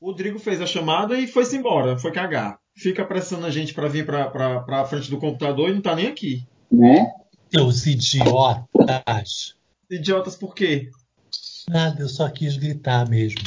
O Rodrigo fez a chamada e foi-se embora, foi cagar. Fica pressando a gente pra vir pra, pra, pra frente do computador e não tá nem aqui. Né? Seus idiotas. Idiotas por quê? Nada, eu só quis gritar mesmo.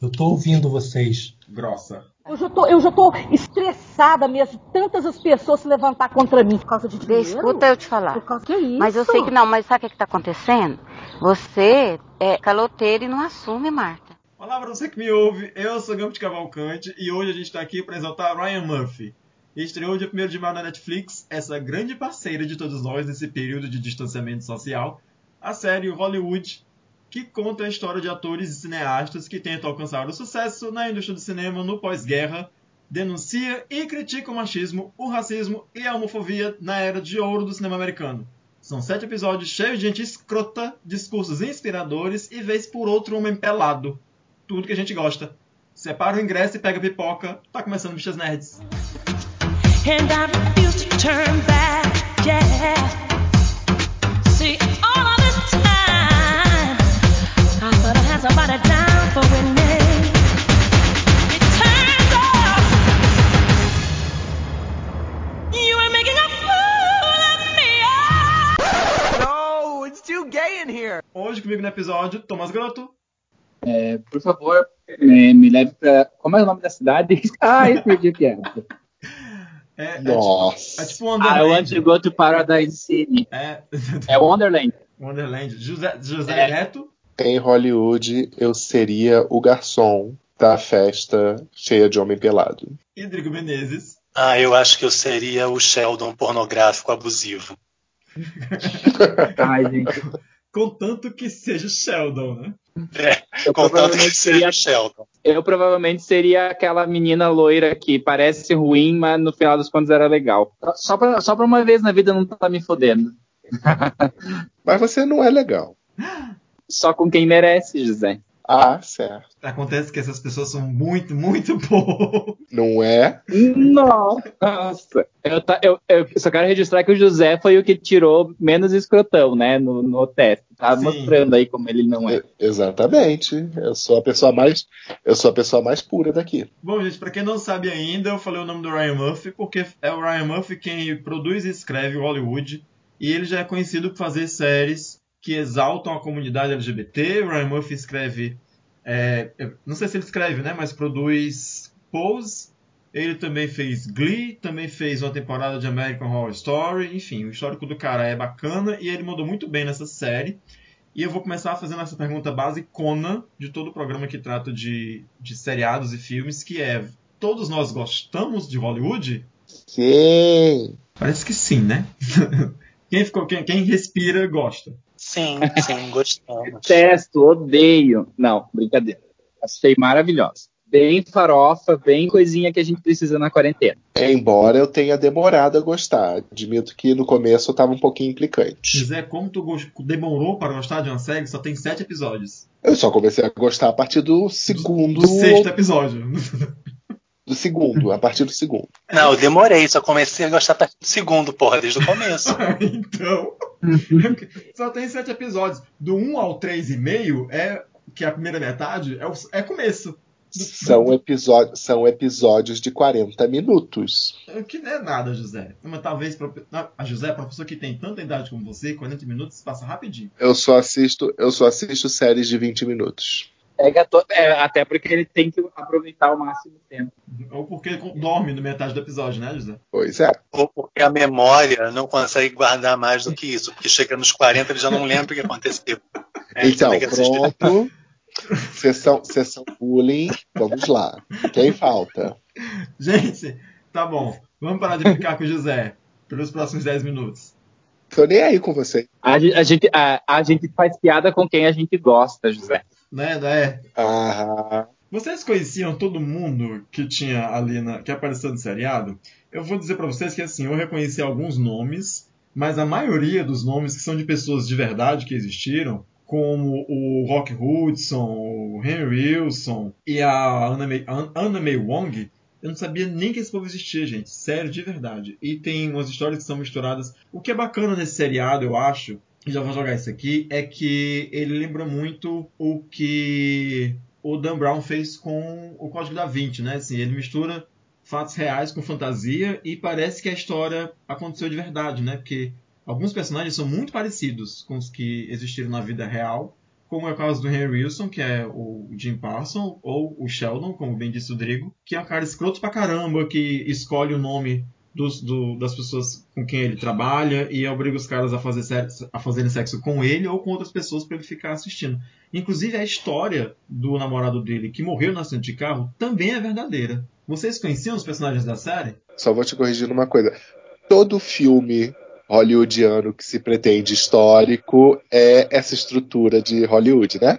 Eu tô ouvindo vocês. Grossa. Eu já, tô, eu já tô estressada mesmo. Tantas as pessoas se levantar contra mim por causa de dinheiro. escuta eu te falar. Por causa que isso? Mas eu sei que não, mas sabe o que, que tá acontecendo? Você é caloteira e não assume, Marta. Olá pra você que me ouve, eu sou Gambit Cavalcante e hoje a gente tá aqui pra exaltar Ryan Murphy. Estreou dia 1 de maio na Netflix, essa grande parceira de todos nós nesse período de distanciamento social, a série Hollywood, que conta a história de atores e cineastas que tentam alcançar o sucesso na indústria do cinema no pós-guerra, denuncia e critica o machismo, o racismo e a homofobia na era de ouro do cinema americano. São sete episódios cheios de gente escrota, discursos inspiradores e vez por outro homem pelado. Tudo que a gente gosta. Separa o ingresso e pega a pipoca. Tá começando Bichas Nerds. and I refuse to turn back. Yeah. See, all of this time, I thought I had somebody down for winning. It turns out you were making a fool of me. No, it's too gay in here. Hoje comigo no episódio, Thomas Grotto. É, por favor, me, me leve pra. Como é o nome da cidade? Ai, perdi a piada. É, é Nossa. tipo, é tipo I want Wonderland. to go to Paradise City. É, É Wonderland. Wonderland. José, José É. Neto. Em Hollywood, eu seria o garçom da festa cheia de homem pelado. e Rodrigo Menezes. Ah, eu acho que eu seria o Sheldon pornográfico abusivo. Ai, gente. Contanto que seja Sheldon, né? É, Eu contanto que seria, Sheldon. eu provavelmente seria aquela menina loira que parece ruim, mas no final dos contos era legal. Só pra, só pra uma vez na vida não tá me fodendo. Mas você não é legal. Só com quem merece, José. Ah, certo. Acontece que essas pessoas são muito, muito boas. Não é? Nossa! Eu, tá- eu- eu só quero registrar que o José foi o que tirou menos escrotão, né, no, no teste. Tá Sim. mostrando aí como ele não é. Exatamente. Eu sou a pessoa mais, eu sou a pessoa mais pura daqui. Bom, gente, pra quem não sabe ainda, eu falei o nome do Ryan Murphy porque é o Ryan Murphy quem produz e escreve o Hollywood. E ele já é conhecido por fazer séries que exaltam a comunidade LGBT. O Ryan Murphy escreve. é, não sei se ele escreve, né? Mas produz Pose. Ele também fez Glee, também fez uma temporada de American Horror Story. Enfim, o histórico do cara é bacana e ele mandou muito bem nessa série. E eu vou começar fazendo essa pergunta basicona de todo o programa que trata de, de seriados e filmes, que é: todos nós gostamos de Hollywood? Sim. Parece que sim, né? quem, ficou, quem, quem respira gosta. Sim, sim, gostamos. Detesto, odeio. Não, brincadeira. Achei maravilhosa. Bem farofa, bem coisinha que a gente precisa na quarentena. Embora eu tenha demorado a gostar. Admito que no começo eu tava um pouquinho implicante. José, como tu demorou para gostar de uma série só tem sete episódios? Eu só comecei a gostar a partir do segundo. Do sexto episódio. do segundo, a partir do segundo. Não, eu demorei, só comecei a gostar a partir do segundo, porra, desde o começo. então. só tem sete episódios. Do 1 ao 3,5 é. Que é a primeira metade, é, o, é começo. São episódios, são episódios de 40 minutos. É Que não é nada, José. Mas talvez a José, pra pessoa que tem tanta idade como você, 40 minutos passa rapidinho. Eu só assisto, eu só assisto séries de 20 minutos. Pega to- é, até porque ele tem que aproveitar o máximo tempo. Ou porque dorme no metade do episódio, né, José? Pois é. Ou porque a memória não consegue guardar mais do que isso, porque chega nos 40 ele já não lembra o que aconteceu. É, Então, que pronto. Sessão, sessão bullying. Vamos lá. Quem falta? Gente, tá bom. Vamos parar de brincar com o José pelos próximos 10 minutos. Tô nem aí com você. A, a gente, a, a gente faz piada com quem a gente gosta, José. Né? Ah, Vocês conheciam todo mundo que tinha ali na, que apareceu no seriado? Eu vou dizer pra vocês que assim, eu reconheci alguns nomes, mas a maioria dos nomes que são de pessoas de verdade que existiram, como o Rock Hudson, o Henry Wilson e a Anna May, An- Anna May Wong, eu não sabia nem que esse povo existia, gente. Sério, de verdade. E tem umas histórias que são misturadas. O que é bacana nesse seriado, eu acho, já vou jogar isso aqui, é que ele lembra muito o que o Dan Brown fez com o Código da Vinci, né? Assim, ele mistura fatos reais com fantasia e parece que a história aconteceu de verdade, né? Porque alguns personagens são muito parecidos com os que existiram na vida real, como é o caso do Henry Wilson, que é o Jim Parson, ou o Sheldon, como bem disse o Drigo, que é um cara escroto pra caramba, que escolhe o nome dos, do, das pessoas com quem ele trabalha e obriga os caras a, fazer sexo, a fazerem sexo com ele ou com outras pessoas para ele ficar assistindo. Inclusive, a história do namorado dele que morreu no acidente de carro também é verdadeira. Vocês conheciam os personagens da série? Só vou te corrigir numa coisa. Todo filme hollywoodiano que se pretende histórico é essa estrutura de Hollywood, né?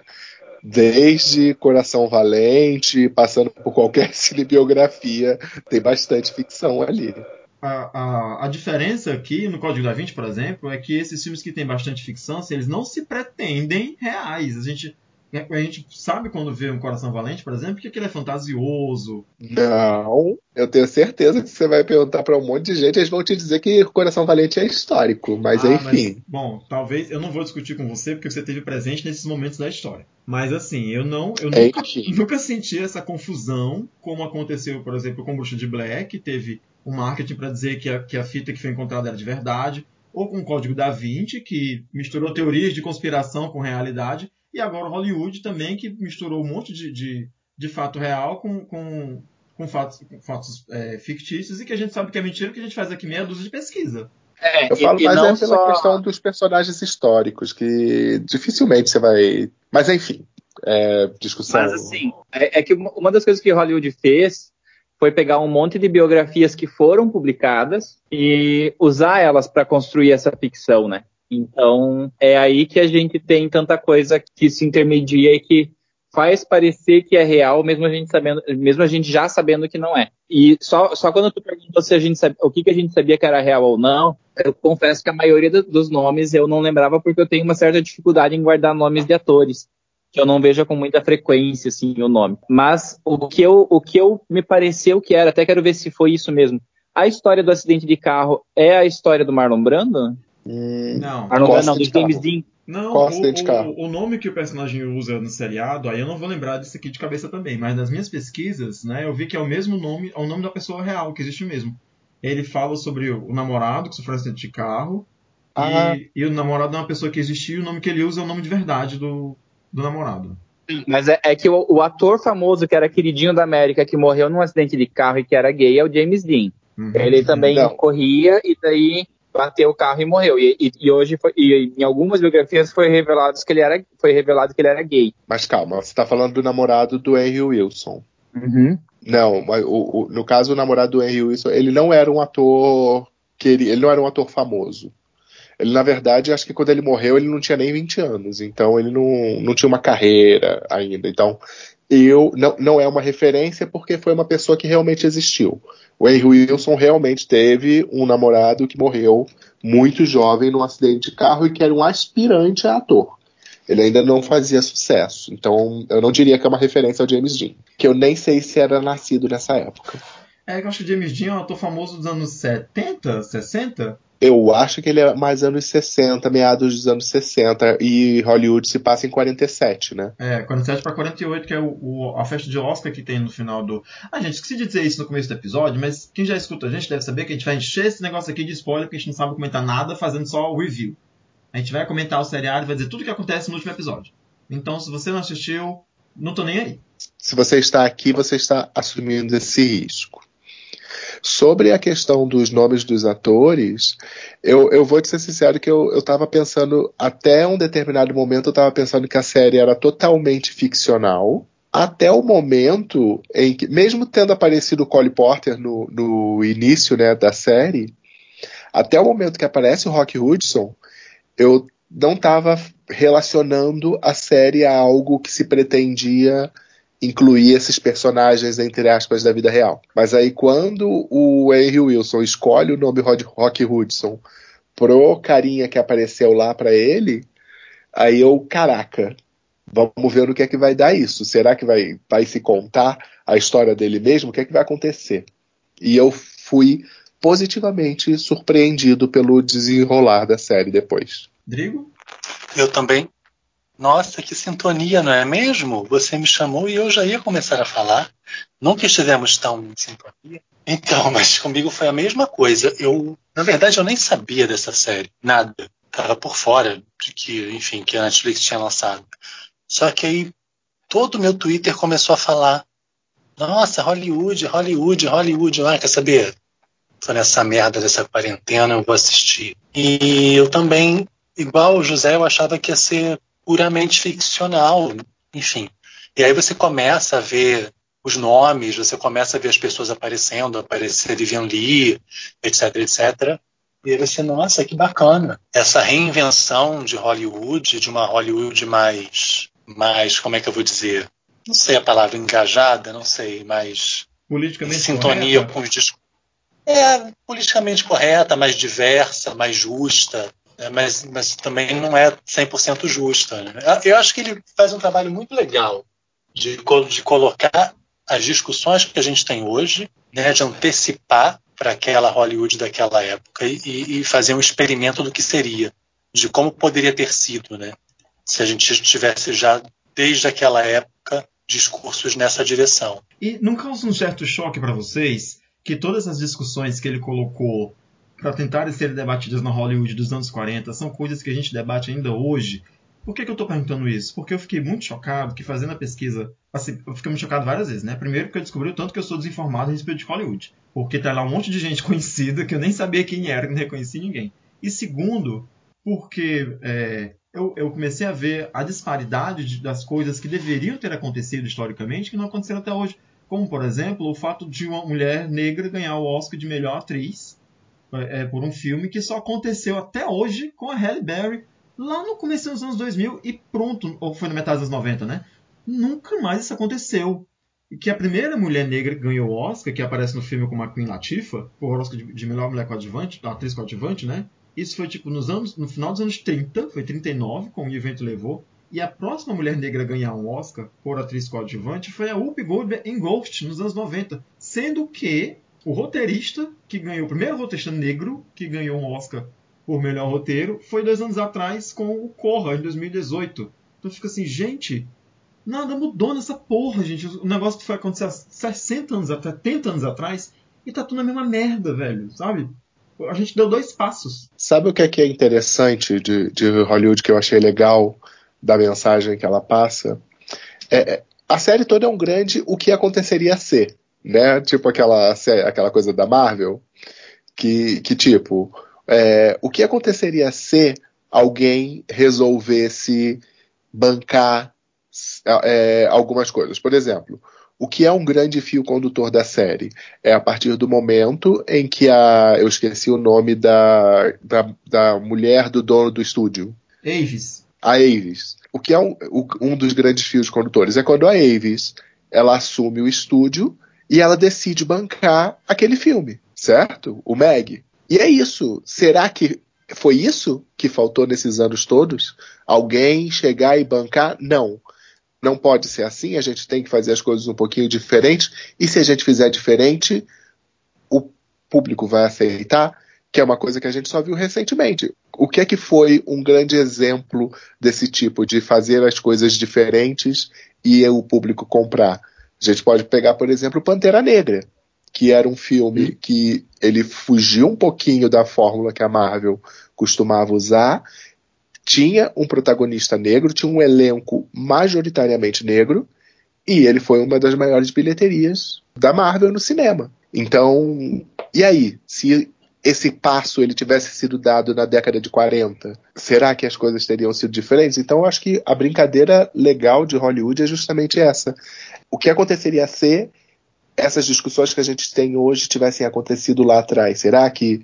Desde Coração Valente, passando por qualquer cinebiografia, tem bastante ficção ali. A, a, a, diferença aqui no Código da Vinci, por exemplo, é que esses filmes que têm bastante ficção, assim, eles não se pretendem reais. A gente né, a gente sabe quando vê um Coração Valente, por exemplo, que aquele é fantasioso. Não, eu tenho certeza que você vai perguntar para um monte de gente, eles vão te dizer que Coração Valente é histórico, mas ah, enfim. Mas, bom, talvez eu não vou discutir com você porque você esteve presente nesses momentos da história. Mas assim, eu não, eu nunca, nunca senti essa confusão como aconteceu, por exemplo, com Bruxa de Black, que teve um marketing para dizer que a, que a fita que foi encontrada era de verdade, ou com o Código da Vinci, que misturou teorias de conspiração com realidade e agora Hollywood também, que misturou um monte de, de, de fato real com, com, com fatos, com fatos é, fictícios e que a gente sabe que é mentira, que a gente faz aqui meia dúzia de pesquisa. É, eu falo e, mais e é pela só... questão dos personagens históricos, que dificilmente você vai. Mas enfim, é, discussão. Mas assim, é, é, que uma das coisas que Hollywood fez foi pegar um monte de biografias que foram publicadas e usar elas para construir essa ficção, né? Então, é aí que a gente tem tanta coisa que se intermedia e que faz parecer que é real, mesmo a gente sabendo, mesmo a gente já sabendo que não é. E só, só quando tu perguntou se a gente sabe, o que, que a gente sabia que era real ou não, eu confesso que a maioria do, dos nomes eu não lembrava porque eu tenho uma certa dificuldade em guardar nomes de atores. Que eu não vejo com muita frequência, assim, o nome. Mas o que eu, o que eu me pareceu que era, até quero ver se foi isso mesmo. A história do acidente de carro é a história do Marlon Brando? Hum, não. Arnold Costa não, dos James Dean. Não, o, o, o, nome que o personagem usa no seriado, aí eu não vou lembrar disso aqui de cabeça também, mas nas minhas pesquisas, né, eu vi que é o mesmo nome, é o nome da pessoa real, que existe mesmo. Ele fala sobre o, o namorado que sofreu um acidente de carro, ah. e, e, o namorado é uma pessoa que existiu, e o nome que ele usa é o nome de verdade do, do namorado. Mas é, é que o, o, ator famoso que era queridinho da América, que morreu num acidente de carro e que era gay, é o James Dean. Uhum. Ele também não. corria e daí bateu o carro e morreu. E, e, e hoje, foi, e em algumas biografias foi revelado que ele era, foi revelado que ele era gay. Mas calma, você está falando do namorado do Henry Wilson. Uhum. Não, o, o, no caso o namorado do Henry Wilson, ele não era um ator que ele, ele não era um ator famoso. Ele, na verdade, acho que quando ele morreu, ele não tinha nem 20 anos, então ele não, não tinha uma carreira ainda. Então, eu não, não é uma referência porque foi uma pessoa que realmente existiu. O Henry Wilson realmente teve um namorado que morreu muito jovem num acidente de carro e que era um aspirante a ator. Ele ainda não fazia sucesso. Então, eu não diria que é uma referência ao James Dean. Que eu nem sei se era nascido nessa época. É, eu acho que o James Dean é um ator famoso dos anos 70, 60. Eu acho que ele é mais anos 60, meados dos anos 60, e Hollywood se passa em 47, né? É, 47 para 48, que é o, o, a festa de Oscar que tem no final do. Ah, gente, esqueci de dizer isso no começo do episódio, mas quem já escuta a gente deve saber que a gente vai encher esse negócio aqui de spoiler, porque a gente não sabe comentar nada fazendo só o review. A gente vai comentar o seriado e vai dizer tudo o que acontece no último episódio. Então, se você não assistiu, não tô nem aí. Se você está aqui, você está assumindo esse risco. Sobre a questão dos nomes dos atores, eu, eu vou te ser sincero que eu estava pensando, até um determinado momento, eu estava pensando que a série era totalmente ficcional. Até o momento em que, mesmo tendo aparecido o Cole Porter no, no início né, da série, até o momento que aparece o Rock Hudson, eu não estava relacionando a série a algo que se pretendia incluir esses personagens, entre aspas, da vida real. Mas aí quando o Henry Wilson escolhe o nome Rod Rock Hudson pro carinha que apareceu lá para ele, aí eu, caraca, vamos ver no que é que vai dar isso. Será que vai, vai se contar a história dele mesmo? O que é que vai acontecer? E eu fui positivamente surpreendido pelo desenrolar da série depois. Drigo? Eu também Nossa, que sintonia, não é mesmo? Você me chamou e eu já ia começar a falar. Nunca estivemos tão em sintonia. Então, mas comigo foi a mesma coisa. Eu, na verdade, eu nem sabia dessa série, nada. Tava por fora de que, enfim, que a Netflix tinha lançado. Só que aí todo o meu Twitter começou a falar: Nossa, Hollywood, Hollywood, Hollywood. Ah, quer saber? Tô nessa merda dessa quarentena, eu vou assistir. E eu também, igual o José, eu achava que ia ser puramente ficcional, enfim. E aí você começa a ver os nomes, você começa a ver as pessoas aparecendo, aparecer Vivian Lee, etc, etc. E aí você, nossa, que bacana. Essa reinvenção de Hollywood, de uma Hollywood mais, mais, como é que eu vou dizer? Não sei a palavra engajada, não sei, mais Politicamente sintonia correta? com os discursos. É, politicamente correta, mais diversa, mais justa, né, mas, mas também não é 100% justa. Né? Eu acho que ele faz um trabalho muito legal de, de colocar as discussões que a gente tem hoje, né, de antecipar para aquela Hollywood daquela época e, e fazer um experimento do que seria, de como poderia ter sido, né, se a gente tivesse já desde aquela época discursos nessa direção. E não causa um certo choque para vocês que todas as discussões que ele colocou para tentar serem debatidas na Hollywood dos anos 40 são coisas que a gente debate ainda hoje? Por que, que eu estou perguntando isso? Porque eu fiquei muito chocado que fazendo a pesquisa, assim, eu fiquei muito chocado várias vezes, né? Primeiro porque eu descobri o tanto que eu sou desinformado a respeito de Hollywood. Porque tá lá um monte de gente conhecida que eu nem sabia quem era, não reconhecia ninguém. E segundo, porque é, eu, eu comecei a ver a disparidade de- das coisas que deveriam ter acontecido historicamente que não aconteceram até hoje. Como, por exemplo, o fato de uma mulher negra ganhar o Oscar de melhor atriz é, por um filme que só aconteceu até hoje com a Halle Berry lá no começo dos anos 2000 e pronto, ou foi na metade dos 90, né? Nunca mais isso aconteceu. E que a primeira mulher negra que ganhou o Oscar, que aparece no filme com a Queen Latifah, por Oscar de, de melhor mulher coadjuvante, atriz coadjuvante, né? Isso foi tipo nos anos, no final dos anos 30, foi 39, como o evento levou. E a próxima mulher negra a ganhar um Oscar por atriz coadjuvante foi a Whoopi Goldberg em Ghost, nos anos 90. Sendo que o roteirista que ganhou, o primeiro roteirista negro que ganhou um Oscar por melhor roteiro, foi dois anos atrás com o Corra, em 2018. Então fica assim, gente, nada mudou nessa porra, gente. O negócio que foi acontecer há 60 anos, até 70 anos atrás, e tá tudo na mesma merda, velho, sabe? A gente deu dois passos. Sabe o que é, que é interessante de, de Hollywood que eu achei legal da mensagem que ela passa? É, é, a série toda é um grande o que aconteceria ser, né? Tipo aquela, aquela coisa da Marvel, que, que tipo, é, o que aconteceria se alguém resolvesse bancar é, algumas coisas? Por exemplo, o que é um grande fio condutor da série? É a partir do momento em que a. Eu esqueci o nome da, da, da mulher do dono do estúdio. Avis. A Avis. O que é um, um dos grandes fios condutores? É quando a Avis ela assume o estúdio e ela decide bancar aquele filme, certo? O Meg. E é isso. Será que foi isso que faltou nesses anos todos? Alguém chegar e bancar? Não. Não pode ser assim, a gente tem que fazer as coisas um pouquinho diferentes. E se a gente fizer diferente, o público vai aceitar, que é uma coisa que a gente só viu recentemente. O que é que foi um grande exemplo desse tipo de fazer as coisas diferentes e o público comprar? A gente pode pegar, por exemplo, Pantera Negra, que era um filme que ele fugiu um pouquinho da fórmula que a Marvel costumava usar, tinha um protagonista negro, tinha um elenco majoritariamente negro, e ele foi uma das maiores bilheterias da Marvel no cinema. Então, e aí? Se esse passo ele tivesse sido dado na década de 40, será que as coisas teriam sido diferentes? Então, eu acho que a brincadeira legal de Hollywood é justamente essa. O que aconteceria se essas discussões que a gente tem hoje tivessem acontecido lá atrás? Será que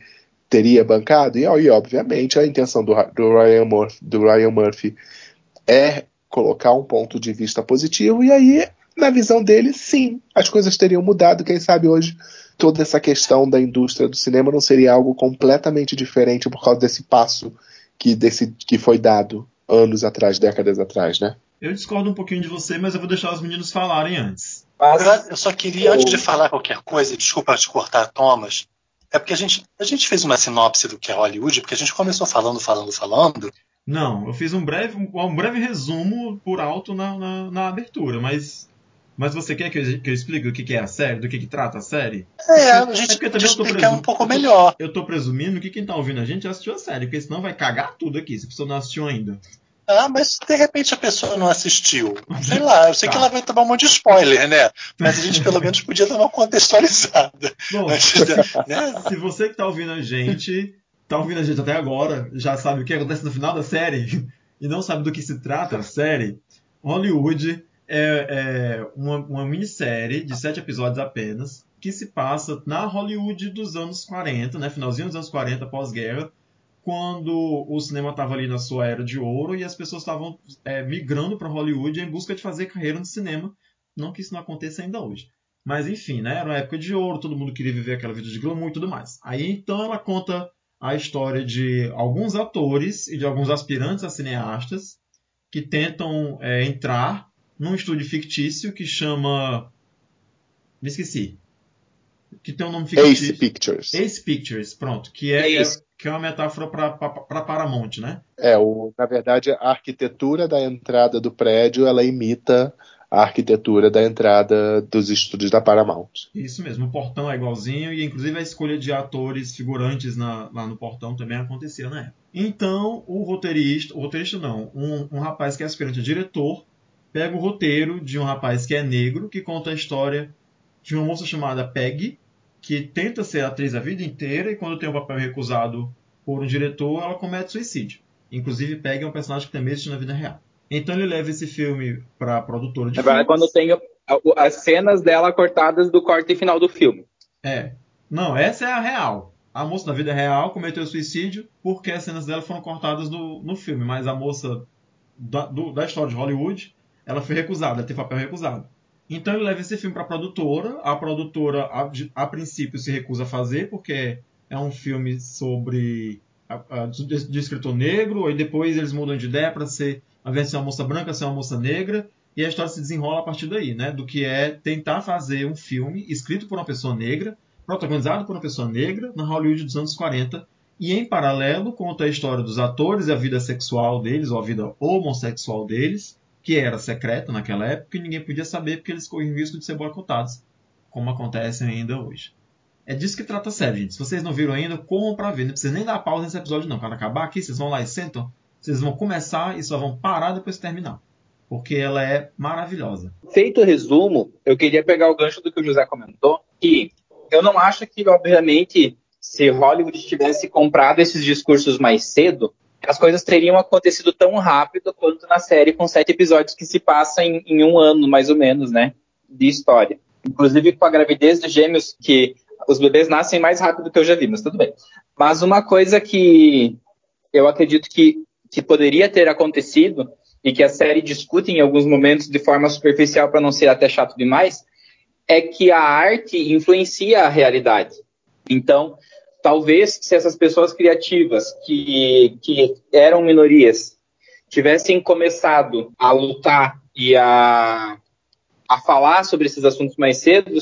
teria bancado? E, e, obviamente a intenção do, do, Ryan Murphy, do Ryan Murphy é colocar um ponto de vista positivo, e aí, na visão dele, sim, as coisas teriam mudado. Quem sabe hoje toda essa questão da indústria do cinema não seria algo completamente diferente por causa desse passo que, desse, que foi dado anos atrás, décadas atrás, né? Eu discordo um pouquinho de você, mas eu vou deixar os meninos falarem antes. Eu, eu só queria, antes de falar qualquer coisa, desculpa te cortar, Thomas, é porque a gente, a gente fez uma sinopse do que é Hollywood, porque a gente começou falando, falando, falando, Não, eu fiz um breve, um breve resumo por alto na, na, na abertura, mas, mas você quer que eu, que eu explique o que, que é a série, do que, que trata a série? É, a gente porque pode também eu tô explicar um pouco eu tô- melhor. Eu tô presumindo que quem tá ouvindo a gente já assistiu a série, porque senão vai cagar tudo aqui, se a pessoa não assistiu ainda. Ah, mas de repente a pessoa não assistiu. Sei lá, eu sei Tá. que ela vai tomar um monte de spoiler, né? Mas a gente pelo menos podia dar uma contextualizada. Bom, né? se você que tá ouvindo a gente, tá ouvindo a gente até agora, já sabe o que acontece no final da série e não sabe do que se trata a série, Hollywood é, é uma, uma minissérie de sete episódios apenas que se passa na Hollywood dos anos 40, né, finalzinho dos anos 40, pós-guerra, quando o cinema estava ali na sua era de ouro e as pessoas estavam é, migrando para Hollywood em busca de fazer carreira no cinema. Não que isso não aconteça ainda hoje. Mas enfim, né? Era uma época de ouro, todo mundo queria viver aquela vida de glamour e tudo mais. Aí então ela conta a história de alguns atores e de alguns aspirantes a cineastas que tentam é, entrar num estúdio fictício que chama. Me esqueci. Que tem um nome fictício. Ace Pictures. Ace Pictures, pronto. Que é, Ace. Que é uma metáfora para Paramount, né? É, o, na verdade, a arquitetura da entrada do prédio ela imita a arquitetura da entrada dos estúdios da Paramount. Isso mesmo, o portão é igualzinho e inclusive a escolha de atores figurantes na- lá no portão também acontecia na época. Então, o roteirista, o roteirista não, um, um rapaz que é aspirante a diretor, pega o roteiro de um rapaz que é negro, que conta a história de uma moça chamada Peggy, que tenta ser atriz a vida inteira e quando tem um papel recusado por um diretor, ela comete suicídio. Inclusive, Peggy é um personagem que também existe na vida real. Então ele leva esse filme para a produtora de Na verdade, filmes. quando tem as cenas dela cortadas do corte final do filme. É. Não, essa é a real. A moça da vida real cometeu suicídio porque as cenas dela foram cortadas no, no filme, mas a moça da, do- da história de Hollywood, ela foi recusada, ela teve papel recusado. Então ele leva esse filme para a produtora, a produtora a, a princípio se recusa a fazer porque é um filme sobre a- a- de, de escritor negro, e depois eles mudam de ideia para ser, ao invés de ser uma moça branca, ser uma moça negra, e a história se desenrola a partir daí, né? Do que é tentar fazer um filme escrito por uma pessoa negra, protagonizado por uma pessoa negra, na Hollywood dos anos 40, e em paralelo conta a história dos atores e a vida sexual deles, ou a vida homossexual deles, que era secreta naquela época e ninguém podia saber porque eles corriam risco de ser boicotados, como acontece ainda hoje. É disso que trata a série, gente. Se vocês não viram ainda, corram pra ver. Não precisa nem dar pausa nesse episódio, não. Quando acabar aqui, vocês vão lá e sentam. Vocês vão começar e só vão parar depois que terminar. Porque ela é maravilhosa. Feito o resumo, eu queria pegar o gancho do que o José comentou, que eu não acho que, obviamente, se Hollywood tivesse comprado esses discursos mais cedo, as coisas teriam acontecido tão rápido quanto na série com sete episódios que se passa em, em um ano, mais ou menos, né, de história. Inclusive com a gravidez de gêmeos, que os bebês nascem mais rápido que eu já vi, mas tudo bem. Mas uma coisa que eu acredito que, que poderia ter acontecido e que a série discute em alguns momentos de forma superficial para não ser até chato demais, é que a arte influencia a realidade. Então, talvez se essas pessoas criativas que, que eram minorias tivessem começado a lutar e a, a falar sobre esses assuntos mais cedo,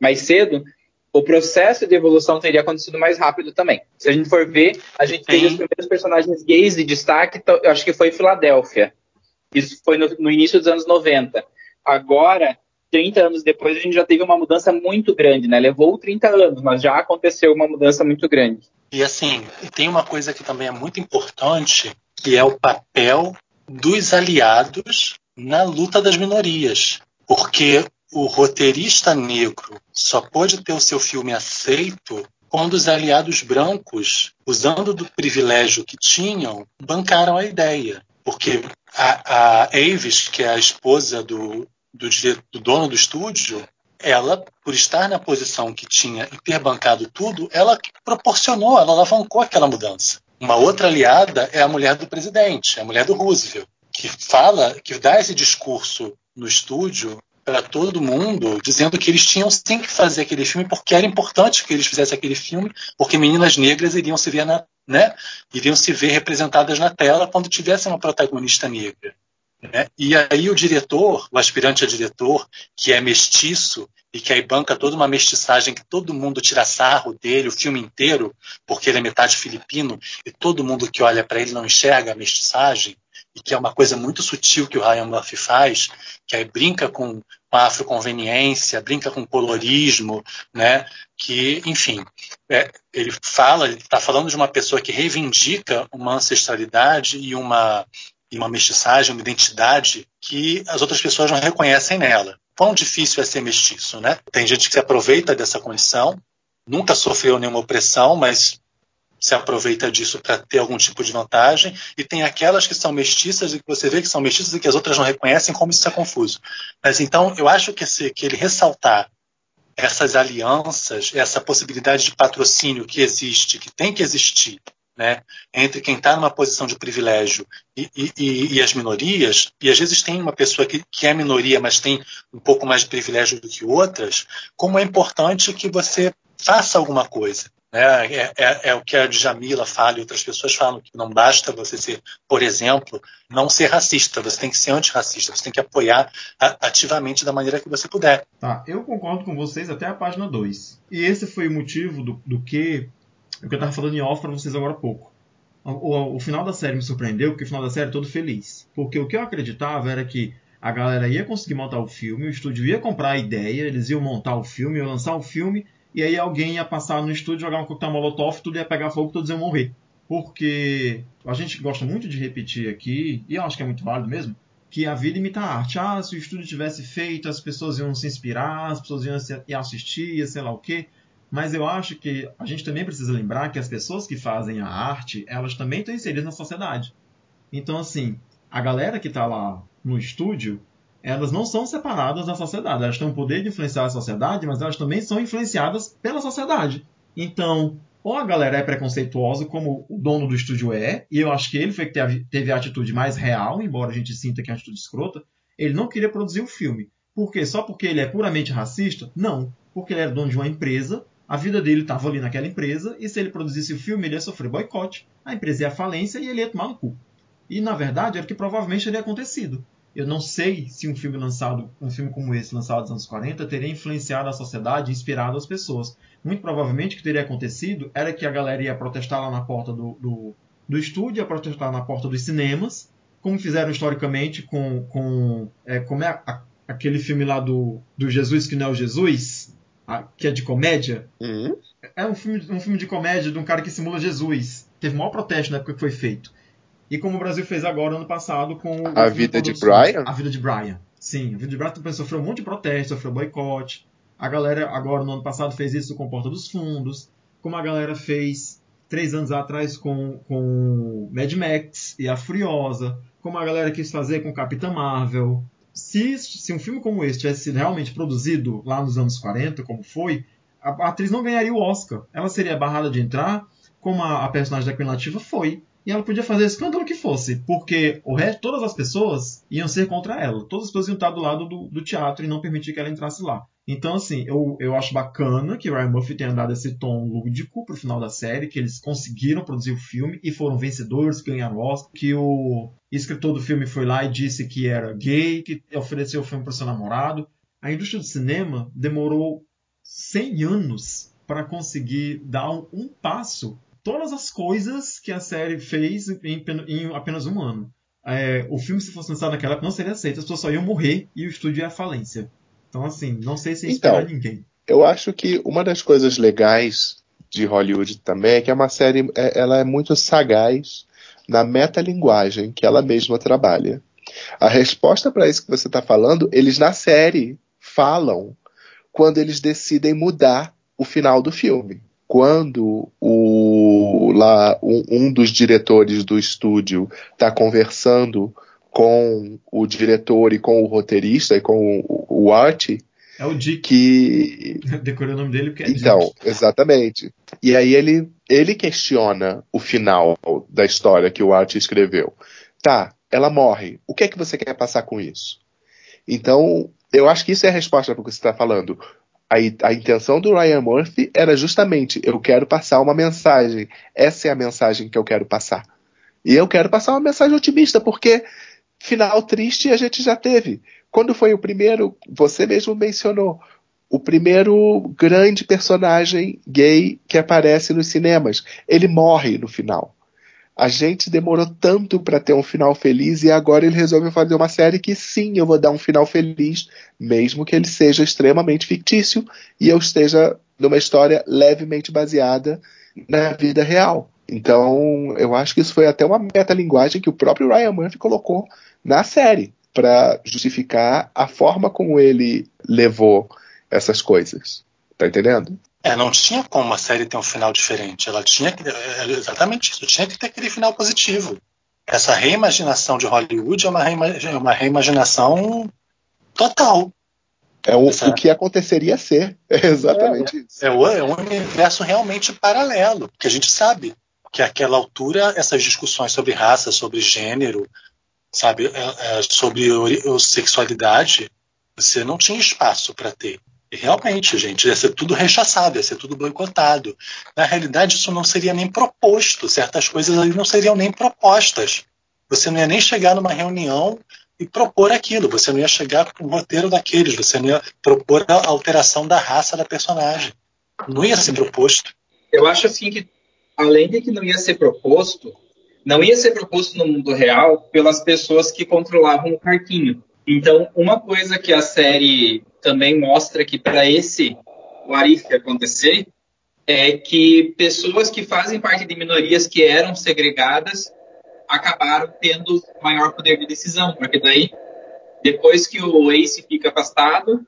mais cedo, o processo de evolução teria acontecido mais rápido também. Se a gente for ver, a gente teve os primeiros personagens gays de destaque, então, eu acho que foi Filadélfia. Isso foi no, no início dos anos 90. Agora, 30 anos depois, a gente já teve uma mudança muito grande, né? Levou 30 anos, mas já aconteceu uma mudança muito grande. E assim, tem uma coisa que também é muito importante, que é o papel dos aliados na luta das minorias. Porque o roteirista negro só pôde ter o seu filme aceito quando os aliados brancos, usando do privilégio que tinham, bancaram a ideia. Porque a, a Avis, que é a esposa do, do, dire- do dono do estúdio, ela, por estar na posição que tinha e ter bancado tudo, ela proporcionou, ela alavancou aquela mudança. Uma outra aliada é a mulher do presidente, a mulher do Roosevelt, que fala, que dá esse discurso no estúdio para todo mundo, dizendo que eles tinham sim que fazer aquele filme porque era importante que eles fizessem aquele filme, porque meninas negras iriam se ver na, né, iriam se ver representadas na tela quando tivesse uma protagonista negra. Né? E aí o diretor, o aspirante a diretor, que é mestiço e que aí banca toda uma mestiçagem que todo mundo tira sarro dele o filme inteiro, porque ele é metade filipino e todo mundo que olha para ele não enxerga a mestiçagem, e que é uma coisa muito sutil que o Ryan Murphy faz, que aí brinca com a afroconveniência, brinca com colorismo, né? Que, enfim, é, ele fala, ele está falando de uma pessoa que reivindica uma ancestralidade e uma e uma mestiçagem, uma identidade que as outras pessoas não reconhecem nela. Quão difícil é ser mestiço, né? Tem gente que se aproveita dessa condição, nunca sofreu nenhuma opressão, mas se aproveita disso para ter algum tipo de vantagem, e tem aquelas que são mestiças e que você vê que são mestiças e que as outras não reconhecem, como isso é confuso. Mas então, eu acho que, esse, que ele ressaltar essas alianças, essa possibilidade de patrocínio que existe, que tem que existir, né, entre quem está numa posição de privilégio e, e, e, as minorias, e às vezes tem uma pessoa que, que é minoria, mas tem um pouco mais de privilégio do que outras, como é importante que você faça alguma coisa. Né? É, é, é, o que a Djamila fala e outras pessoas falam, que não basta você ser, por exemplo, não ser racista, você tem que ser antirracista, você tem que apoiar ativamente da maneira que você puder. Tá, eu concordo com vocês até a página 2. E esse foi o motivo do, do que, o que eu estava falando em off para vocês agora há pouco. O, o, final da série me surpreendeu, porque o final da série é todo feliz. Porque o que eu acreditava era que a galera ia conseguir montar o filme, o estúdio ia comprar a ideia, eles iam montar o filme, iam lançar o filme, e aí alguém ia passar no estúdio, jogar um coquetel molotov, tudo ia pegar fogo, todos iam morrer. Porque a gente gosta muito de repetir aqui, e eu acho que é muito válido mesmo, que a vida imita a arte. Ah, se o estúdio tivesse feito, as pessoas iam se inspirar, as pessoas iam, iam assistir, ia sei lá o quê. Mas eu acho que a gente também precisa lembrar que as pessoas que fazem a arte, elas também estão inseridas na sociedade. Então, assim, a galera que está lá no estúdio, elas não são separadas da sociedade. Elas têm o poder de influenciar a sociedade, mas elas também são influenciadas pela sociedade. Então, ou a galera é preconceituosa, como o dono do estúdio é, e eu acho que ele foi que teve, a atitude mais real, embora a gente sinta que é uma atitude escrota, ele não queria produzir o filme. Por quê? Só porque ele é puramente racista? Não. Porque ele era dono de uma empresa, a vida dele estava ali naquela empresa, e se ele produzisse o filme, ele ia sofrer boicote, a empresa ia à falência e ele ia tomar no cu. E, na verdade, era o que provavelmente teria acontecido. Eu não sei se um filme lançado, um filme como esse, lançado nos anos 40, teria influenciado a sociedade inspirado as pessoas. Muito provavelmente o que teria acontecido era que a galera ia protestar lá na porta do, do, do estúdio, ia protestar na porta dos cinemas, como fizeram historicamente com, com é, como é a, aquele filme lá do, do Jesus que não é o Jesus, a, que é de comédia. Uhum. É um filme, um filme de comédia de um cara que simula Jesus. Teve maior protesto na época que foi feito. E como o Brasil fez agora ano passado com A Vida de Brian? A Vida de Brian. Sim, a Vida de Brian sofreu um monte de protesto, sofreu boicote. A galera agora no ano passado fez isso com Porta dos Fundos, como a galera fez três anos atrás com, com Mad Max e a Furiosa, como a galera quis fazer com Capitã Marvel. Se, se um filme como esse tivesse sido realmente produzido lá nos anos 40, como foi, a, a atriz não ganharia o Oscar. Ela seria barrada de entrar, como a, a personagem da Queen Latifah foi e ela podia fazer escândalo que fosse, porque o resto, todas as pessoas iam ser contra ela. Todas as pessoas iam estar do lado do, do teatro e não permitir que ela entrasse lá. Então, assim, eu, eu acho bacana que Ryan Murphy tenha dado esse tom lúdico pro final da série, que eles conseguiram produzir o filme e foram vencedores, ganharam o Oscar, que o escritor do filme foi lá e disse que era gay, que ofereceu o filme para seu namorado. A indústria do cinema demorou 100 anos para conseguir dar um, um passo todas as coisas que a série fez em, em apenas um ano. É, o filme, se fosse lançado naquela época, não seria aceito. As pessoas só iam morrer e o estúdio ia à falência. Então, assim, não sei se inspira então, ninguém. Eu acho que uma das coisas legais de Hollywood também é que é uma série, é, ela é muito sagaz na metalinguagem que ela mesma trabalha. A resposta para isso que você está falando, eles na série falam quando eles decidem mudar o final do filme quando o, lá, um, um dos diretores do estúdio está conversando com o diretor e com o roteirista e com o, o Art. É o Dick. Que... Decorei o nome dele porque é Então, Dick. exatamente. E aí ele, ele questiona o final da história que o Art escreveu. Tá, ela morre. O que é que você quer passar com isso? Então, eu acho que isso é a resposta para o que você está falando a, a intenção do Ryan Murphy era justamente eu quero passar uma mensagem. Essa é a mensagem que eu quero passar. E eu quero passar uma mensagem otimista, porque final triste a gente já teve. Quando foi o primeiro, você mesmo mencionou, o primeiro grande personagem gay que aparece nos cinemas. Ele morre no final. A gente demorou tanto para ter um final feliz e agora ele resolveu fazer uma série que sim, eu vou dar um final feliz, mesmo que ele seja extremamente fictício e eu esteja numa história levemente baseada na vida real. Então, eu acho que isso foi até uma metalinguagem que o próprio Ryan Murphy colocou na série para justificar a forma como ele levou essas coisas. Tá entendendo? É, não tinha como a série ter um final diferente. Ela tinha que. é, Exatamente isso. Tinha que ter aquele final positivo. Essa reimaginação de Hollywood é uma, reima- é uma reimaginação total. É o, o que aconteceria ser. É exatamente isso. É, o- é um universo realmente paralelo. Porque a gente sabe que àquela altura essas discussões sobre raça, sobre gênero, sabe, é, é, sobre sexualidade, você não tinha espaço para ter. Realmente, gente, ia ser tudo rechaçado, ia ser tudo boicotado. Na realidade, isso não seria nem proposto, certas coisas ali não seriam nem propostas. Você não ia nem chegar numa reunião e propor aquilo, você não ia chegar com o roteiro daqueles, você não ia propor a alteração da raça da personagem. Não ia ser proposto. Eu acho assim que, além de que não ia ser proposto, não ia ser proposto no mundo real pelas pessoas que controlavam o parquinho. Então, uma coisa que a série também mostra que para esse o Arif acontecer é que pessoas que fazem parte de minorias que eram segregadas acabaram tendo maior poder de decisão, porque daí depois que o Ace fica afastado,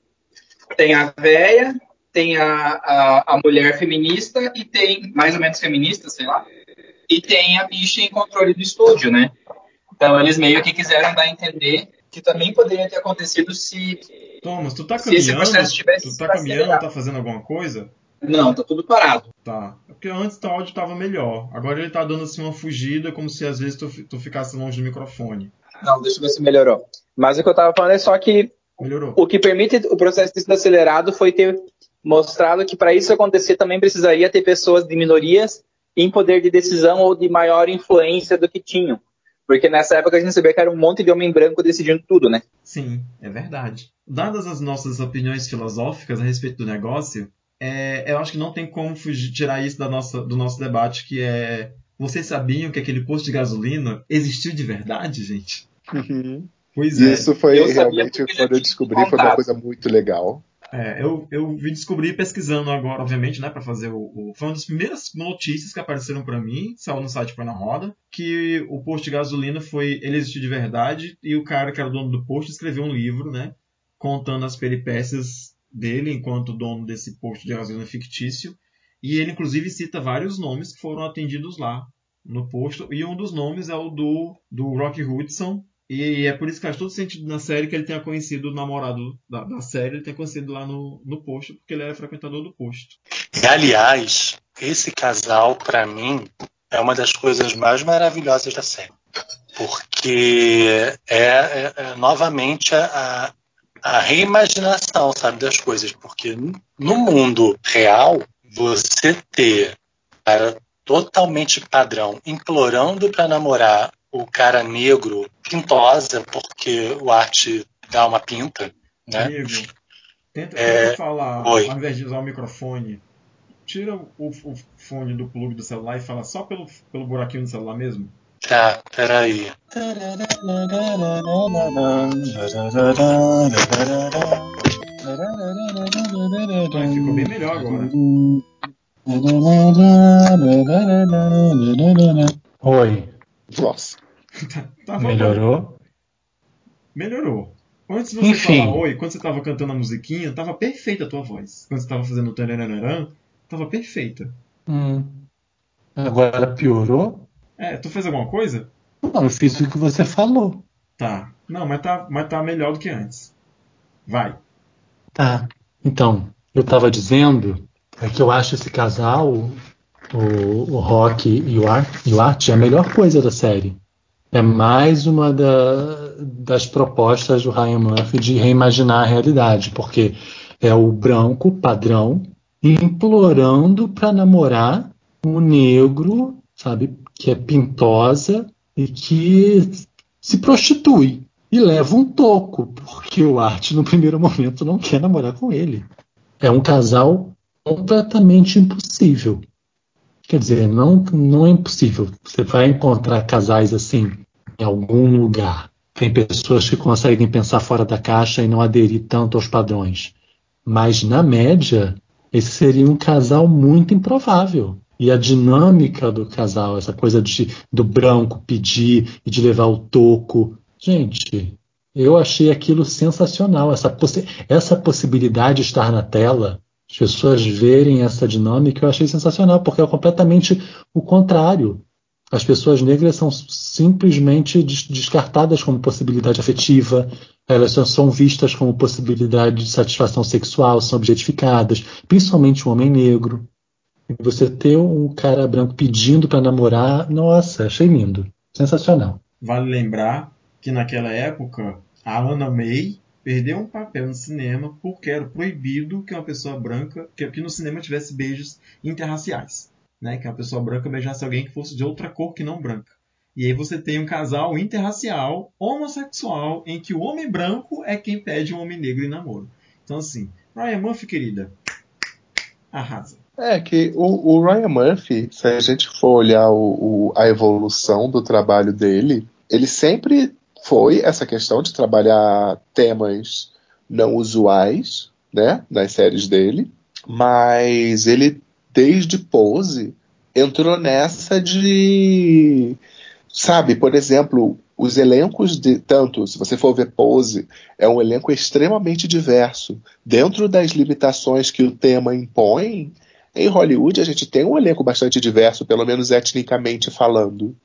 tem a véia, tem a, a, a mulher feminista e tem, mais ou menos feminista, sei lá, e tem a bicha em controle do estúdio, né? Então eles meio que quiseram dar a entender que também poderia ter acontecido se. Thomas, tu tá Se esse caminhando? processo tivesse Tu tá caminhando, acelerado. tá fazendo alguma coisa? Não, tá tudo parado. Tá. É porque antes o áudio tava melhor. Agora ele tá dando assim uma fugida, como se às vezes tu, tu ficasse longe do microfone. Não, deixa eu ver se melhorou. Mas o que eu tava falando é só que Melhorou. o que permite o processo ter sido acelerado foi ter mostrado que para isso acontecer também precisaria ter pessoas de minorias em poder de decisão ou de maior influência do que tinham. Porque nessa época a gente sabia que era um monte de homem branco decidindo tudo, né? Sim, é verdade. Dadas as nossas opiniões filosóficas a respeito do negócio, é, eu acho que não tem como fugir, tirar isso da nossa, do nosso debate, que é. Vocês sabiam que aquele posto de gasolina existiu de verdade, gente? Pois é. Isso foi Eu realmente, quando eu descobri, foi uma coisa muito legal. É, eu, eu vim descobrir pesquisando agora, obviamente, né, para fazer o, o- Foi uma das primeiras notícias que apareceram para mim, saiu no site Põe na Roda, que o posto de gasolina foi. Ele existiu de verdade, e o cara que era dono do posto escreveu um livro, né, contando as peripécias dele enquanto dono desse posto de gasolina fictício. E ele, inclusive, cita vários nomes que foram atendidos lá no posto, e um dos nomes é o do, do Rock Hudson, e é por isso que faz todo sentido na série que ele tenha conhecido o namorado da, da série, ele tenha conhecido lá no, no posto, porque ele era frequentador do posto. E, aliás, esse casal, para mim, é uma das coisas mais maravilhosas da série. Porque é, é- é novamente a, a reimaginação, sabe, das coisas. Porque no mundo real, você ter cara totalmente padrão implorando para namorar o cara negro pintosa, porque o arte dá uma pinta, né? Amigo, tenta, É, tenta falar, oi. ao invés de usar o microfone, tira o, o fone do plug do celular e fala só pelo, pelo buraquinho do celular mesmo. Tá, peraí. Vai, ficou bem melhor agora. Oi, Nossa. Tava bom. melhorou? Melhorou. Antes de você Enfim. falar oi, quando você tava cantando a musiquinha, tava perfeita a tua voz. Quando você tava fazendo o tarararã, tava perfeita. Hum. Agora piorou? É, tu fez alguma coisa? Não, eu fiz o que você falou. Tá. Não, mas tá, mas tá melhor do que antes. Vai. Tá. Então, eu tava dizendo é que eu acho esse casal, o, o Rock e o, Ar, e o Art, a melhor coisa da série. É mais uma da- das propostas do Ryan Murphy de reimaginar a realidade, porque é o branco padrão implorando para namorar um negro, sabe, que é pintosa e que se prostitui e leva um toco, porque o Art no primeiro momento não quer namorar com ele. É um casal completamente impossível. Quer dizer, não, não é impossível. Você vai encontrar casais assim em algum lugar. Tem pessoas que conseguem pensar fora da caixa e não aderir tanto aos padrões. Mas, na média, esse seria um casal muito improvável. E a dinâmica do casal, essa coisa de, do branco pedir e de levar o toco. Gente, eu achei aquilo sensacional. Essa, possi essa possibilidade de estar na tela, as pessoas verem essa dinâmica, eu achei sensacional, porque é completamente o contrário. As pessoas negras são simplesmente descartadas como possibilidade afetiva, elas são vistas como possibilidade de satisfação sexual, são objetificadas, principalmente o homem negro. E você ter um cara branco pedindo para namorar, nossa, achei lindo, sensacional. Vale lembrar que naquela época a Anna May perdeu um papel no cinema porque era proibido que uma pessoa branca, que aqui no cinema tivesse beijos interraciais né, que a pessoa branca beijasse alguém que fosse de outra cor que não branca. E aí você tem um casal interracial, homossexual, em que o homem branco é quem pede um homem negro em namoro. Então, assim, Ryan Murphy, querida, arrasa. É que o, o Ryan Murphy, se a gente for olhar o, o, a evolução do trabalho dele, ele sempre foi essa questão de trabalhar temas não usuais, né, nas séries dele, mas ele desde Pose, entrou nessa de. Sabe, por exemplo, os elencos de. Tanto, se você for ver Pose, é um elenco extremamente diverso. Dentro das limitações que o tema impõe, em Hollywood a gente tem um elenco bastante diverso, pelo menos etnicamente falando.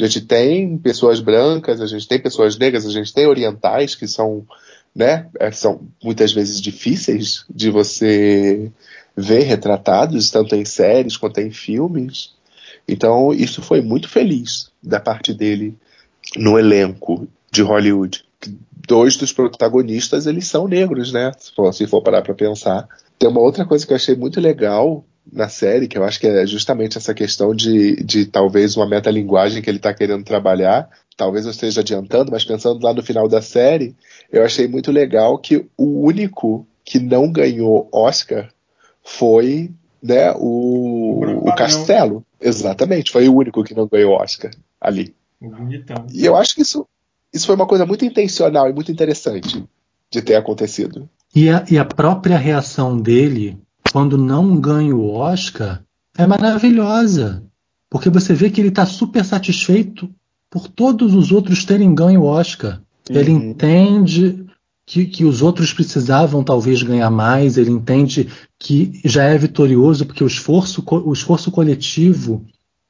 A gente tem pessoas brancas, a gente tem pessoas negras, a gente tem orientais que são, né, é, são muitas vezes difíceis de você ver retratados, tanto em séries quanto em filmes. Então, isso foi muito feliz da parte dele no elenco de Hollywood. Dois dos protagonistas, eles são negros, né? Se for, se for parar para pensar. Tem uma outra coisa que eu achei muito legal na série, que eu acho que é justamente essa questão de, de talvez uma metalinguagem que ele está querendo trabalhar. Talvez eu esteja adiantando, mas pensando lá no final da série, eu achei muito legal que o único que não ganhou Oscar foi né, o, o, o Castelo. Exatamente, foi o único que não ganhou Oscar ali. Bonitão. E eu acho que isso, isso foi uma coisa muito intencional e muito interessante de ter acontecido. E a, e a própria reação dele, quando não ganha o Oscar, é maravilhosa. Porque você vê que ele está super satisfeito por todos os outros terem ganho o Oscar. Uhum. Ele entende que, que, os outros precisavam talvez ganhar mais, ele entende que já é vitorioso porque o esforço, o esforço coletivo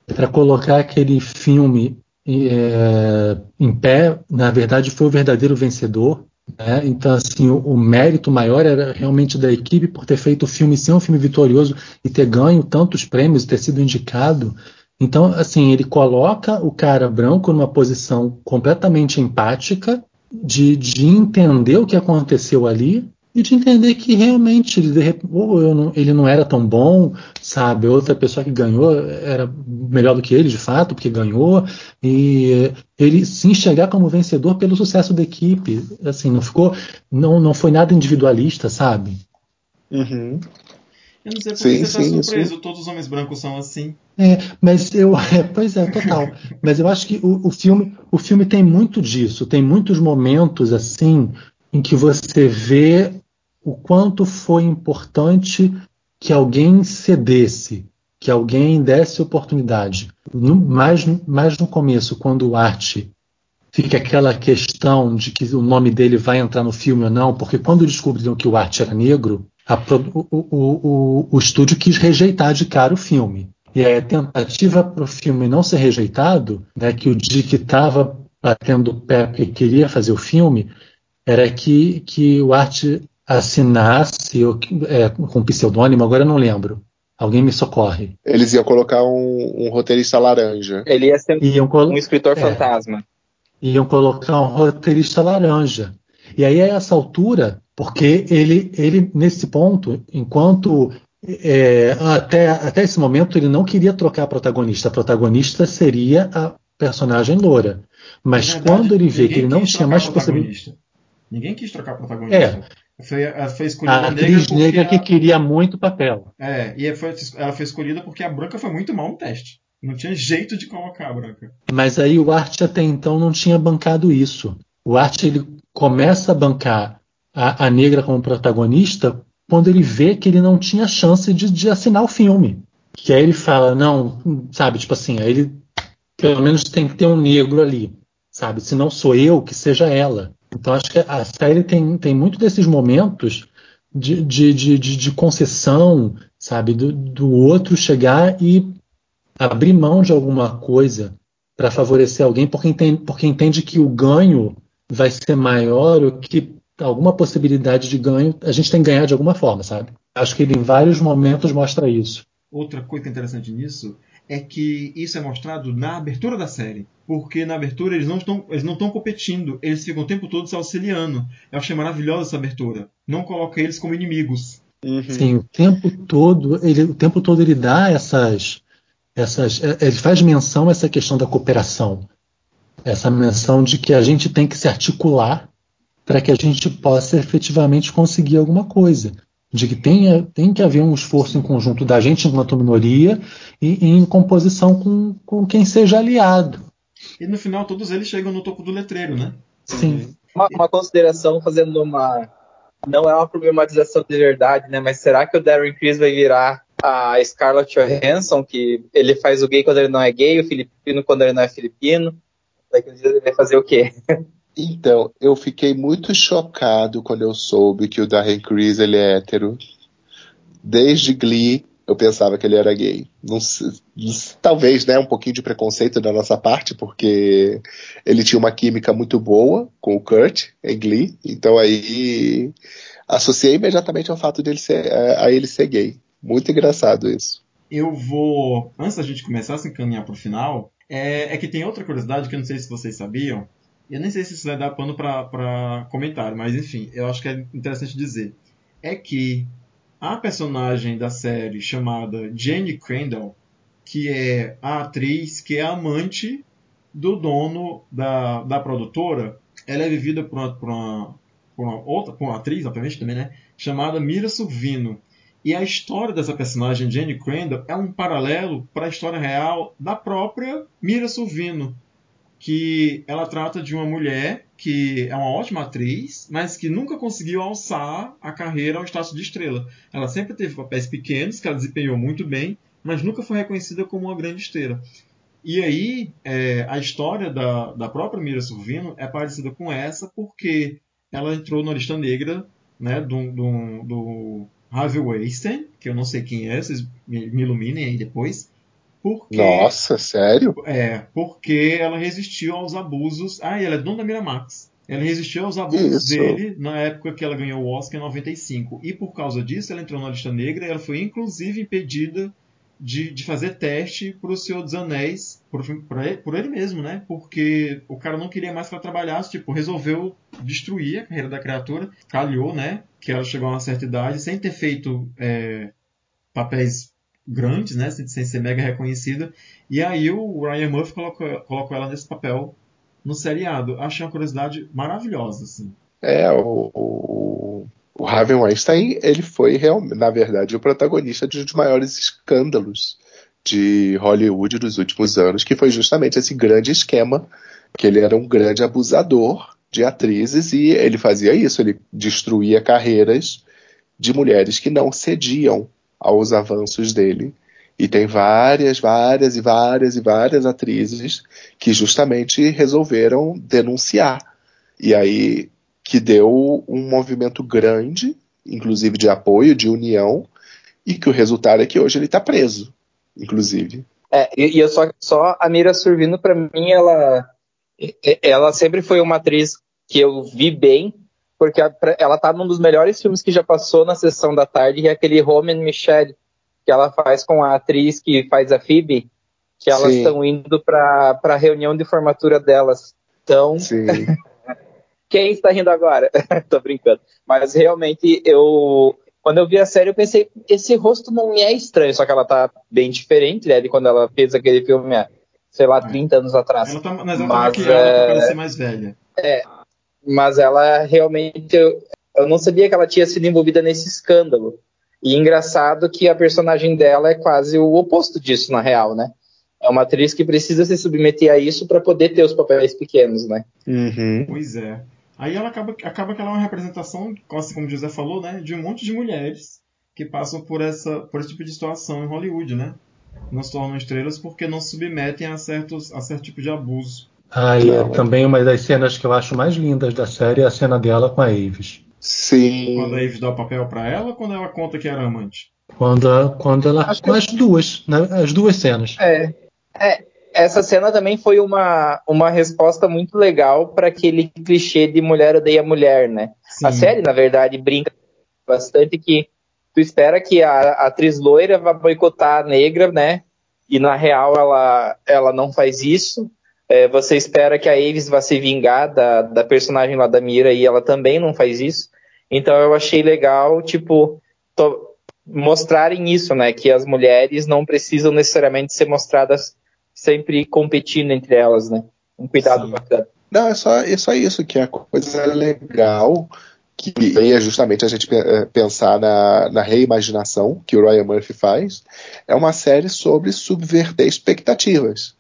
para colocar aquele filme é, em pé, na verdade, foi o verdadeiro vencedor. Né? Então, assim, o, o, mérito maior era realmente da equipe por ter feito o filme ser um filme vitorioso e ter ganho tantos prêmios, ter sido indicado. Então, assim, ele coloca o cara branco numa posição completamente empática de, de entender o que aconteceu ali e de entender que realmente ele, ou não, ele não era tão bom, sabe? Outra pessoa que ganhou era melhor do que ele, de fato, porque ganhou. E ele se enxergar como vencedor pelo sucesso da equipe. Assim, não ficou. Não, não foi nada individualista, sabe? Uhum. Eu não sei por que você está surpreso, sim. todos os homens brancos são assim. É, mas eu. É, pois é, total. mas eu acho que o, o, filme, o filme tem muito disso, tem muitos momentos assim em que você vê o quanto foi importante que alguém cedesse, que alguém desse oportunidade. No, mais, mais no começo, quando o Arte fica aquela questão de que o nome dele vai entrar no filme ou não, porque quando descobriram que o Arte era negro, a, o, o, o, o, estúdio quis rejeitar de cara o filme. E a tentativa para o filme não ser rejeitado, né, que o Dick estava batendo o pé porque queria fazer o filme, era que, que o Art assinasse é, com pseudônimo, agora eu não lembro. Alguém me socorre. Eles iam colocar um, um roteirista laranja. Ele ia ser um escritor é, fantasma. Iam colocar um roteirista laranja. E aí, a essa altura, porque ele, ele nesse ponto, enquanto é, até, até esse momento ele não queria trocar a protagonista. A protagonista seria a, personagem loura. Mas Na verdade, quando ele vê que ele não tinha mais a possibilidade. protagonista. Ninguém quis trocar a protagonista. Foi, ela foi escolhida A atriz negra a- que queria muito papel. É, e foi- ela foi escolhida porque a branca foi muito mal no teste. Não tinha jeito de colocar a branca. Mas aí o Art até então não tinha bancado isso. O Art ele começa a bancar a, a negra como protagonista quando ele vê que ele não tinha chance de, de assinar o filme. Que aí ele fala, não, sabe, tipo assim, aí ele pelo menos tem que ter um negro ali, sabe? Se não sou eu, que seja ela. Então acho que a série tem, tem muito desses momentos de, de, de, de- de concessão, sabe? Do, do outro chegar e abrir mão de alguma coisa para favorecer alguém porque entende, porque entende que o ganho vai ser maior ou que alguma possibilidade de ganho a gente tem que ganhar de alguma forma, sabe? Acho que ele em vários momentos mostra isso. Outra coisa interessante nisso é que isso é mostrado na abertura da série. Porque na abertura eles não estão, eles não estão competindo, eles ficam o tempo todo se auxiliando. Eu achei maravilhosa essa abertura. Não coloca eles como inimigos. Sim, o tempo todo, ele, o tempo todo ele dá essas, essas, é, ele faz menção a essa questão da cooperação, essa menção de que a gente tem que se articular para que a gente possa efetivamente conseguir alguma coisa, de que tenha, tem que haver um esforço em conjunto da gente enquanto minoria e, e em composição com, com quem seja aliado. E no final todos eles chegam no topo do letreiro, né? Sim. Uma, uma consideração fazendo uma. Não é uma problematização de verdade, né? Mas será que o Darren Criss vai virar a Scarlett Johansson, que ele faz o gay quando ele não é gay, o filipino quando ele não é filipino? Daqui uns dias ele vai fazer o quê? Então, eu fiquei muito chocado quando eu soube que o Darren Criss ele é hétero. Desde Glee, eu pensava que ele era gay. Não talvez, né, um pouquinho de preconceito da nossa parte, porque ele tinha uma química muito boa com o Kurt em Glee. Então aí associei imediatamente ao fato de ele ser, é, a ele ser gay. Muito engraçado isso. Eu vou. Antes da gente começar a se encaminhar pro final, é, é que tem outra curiosidade que eu não sei se vocês sabiam. Eu nem sei se isso vai dar pano pra comentário, mas enfim, eu acho que é interessante dizer. É que a personagem da série chamada Jenny Crandall, que é a atriz que é amante do dono da, da produtora, ela é vivida por uma, por uma, por uma outra, por uma atriz, obviamente também, né? Chamada Mira Sorvino. E a história dessa personagem, Jenny Crandall, é um paralelo para a história real da própria Mira Sorvino, que ela trata de uma mulher que é uma ótima atriz, mas que nunca conseguiu alçar a carreira ao status de estrela. Ela sempre teve papéis pequenos, que ela desempenhou muito bem, mas nunca foi reconhecida como uma grande estrela. E aí, é, a história da, da própria Mira Sorvino é parecida com essa, porque ela entrou na lista negra né, do, do, do Harvey Weinstein, que eu não sei quem é, vocês me, me iluminem aí depois. Porque, Nossa, sério? É, porque ela resistiu aos abusos. Ah, e ela é dona da Miramax. Ela resistiu aos abusos Isso. dele na época que ela ganhou o Oscar em 95. E por causa disso, ela entrou na lista negra e ela foi inclusive impedida de, de fazer teste para o Senhor dos Anéis, por, por ele, por ele mesmo, né? Porque o cara não queria mais que ela trabalhasse, tipo, resolveu destruir a carreira da criatura. Calhou, né? Que ela chegou a uma certa idade sem ter feito é, papéis grandes, né? Sem, ser mega reconhecida. E aí o Ryan Murphy colocou, colocou ela nesse papel no seriado. Achei uma curiosidade maravilhosa, assim. É, o, o, o Harvey Weinstein, ele foi, na verdade, o protagonista de um dos maiores escândalos de Hollywood dos últimos anos, que foi justamente esse grande esquema, que ele era um grande abusador de atrizes e ele fazia isso, ele destruía carreiras de mulheres que não cediam aos avanços dele. E tem várias, várias e várias e várias atrizes que justamente resolveram denunciar. E aí que deu um movimento grande, inclusive de apoio, de união, e que o resultado é que hoje ele está preso, inclusive. É, e, eu só, só a Mira Sorvino, para mim, ela, ela sempre foi uma atriz que eu vi bem, porque a, ela tá num dos melhores filmes que já passou na sessão da tarde, que é aquele Home and Michelle, que ela faz com a atriz que faz a Phoebe, que elas estão indo para a reunião de formatura delas. Então, Sim. quem está rindo agora? Tô brincando. Mas realmente eu quando eu vi a série eu pensei, esse rosto não me é estranho, só que ela tá bem diferente, né, de quando ela fez aquele filme há sei lá, 30 anos atrás. Ela tá, mas ela tá Mas, maquiada é, pra parecer mais velha. Mas ela realmente. Eu, eu não sabia que ela tinha sido envolvida nesse escândalo. E engraçado que a personagem dela é quase o oposto disso, na real, né? É uma atriz que precisa se submeter a isso para poder ter os papéis pequenos, né? Uhum. Pois é. Aí ela acaba, acaba que ela é uma representação, como o José falou, né, de um monte de mulheres que passam por, essa, por esse tipo de situação em Hollywood, né? Não se tornam estrelas porque não se submetem a, certos, a certo tipo de abuso. Ah, e é. também uma das cenas que eu acho mais lindas da série é a cena dela com a Aves. Sim. Quando a Eve dá o papel pra ela, quando ela conta que era amante. Quando, a- quando ela. Acho Com que- as duas, né? As duas cenas. É. É, essa cena também foi uma, uma resposta muito legal para aquele clichê de mulher odeia mulher, né? A Sim. série, na verdade, brinca bastante que tu espera que a, a atriz loira vá boicotar a negra, né? E na real ela, ela não faz isso. É, você espera que a Aves vá se vingar da, da personagem lá da Mira e ela também não faz isso. Então eu achei legal, tipo, mostrarem isso, né? Que as mulheres não precisam necessariamente ser mostradas sempre competindo entre elas, né? Um cuidado bacana. Não, é só, é só isso, que a coisa legal, que aí é justamente a gente eh, pensar na, na reimaginação que o Ryan Murphy faz, é uma série sobre subverter expectativas.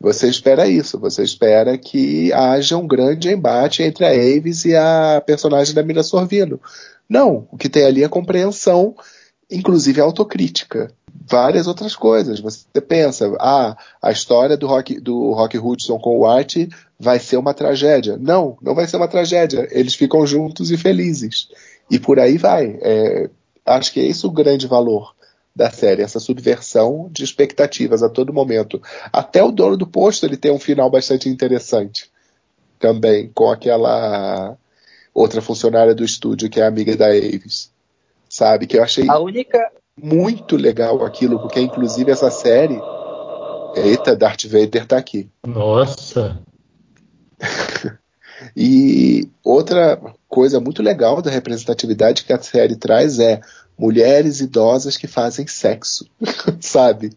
Você espera isso, você espera que haja um grande embate entre a Aves e a personagem da Mira Sorvino. Não, o que tem ali é compreensão, inclusive autocrítica. Várias outras coisas. Você pensa, ah, a história do Rock, do Rock Hudson com o Art vai ser uma tragédia. Não, não vai ser uma tragédia. Eles ficam juntos e felizes. E por aí vai. É, acho que é esse o grande valor da série, essa subversão de expectativas a todo momento. Até o dono do posto ele tem um final bastante interessante também, com aquela outra funcionária do estúdio que é amiga da Aves. Sabe? Que eu achei A única, muito legal aquilo, porque inclusive essa série. Eita, Darth Vader tá aqui. Nossa. E outra coisa muito legal da representatividade que a série traz é mulheres idosas que fazem sexo, sabe?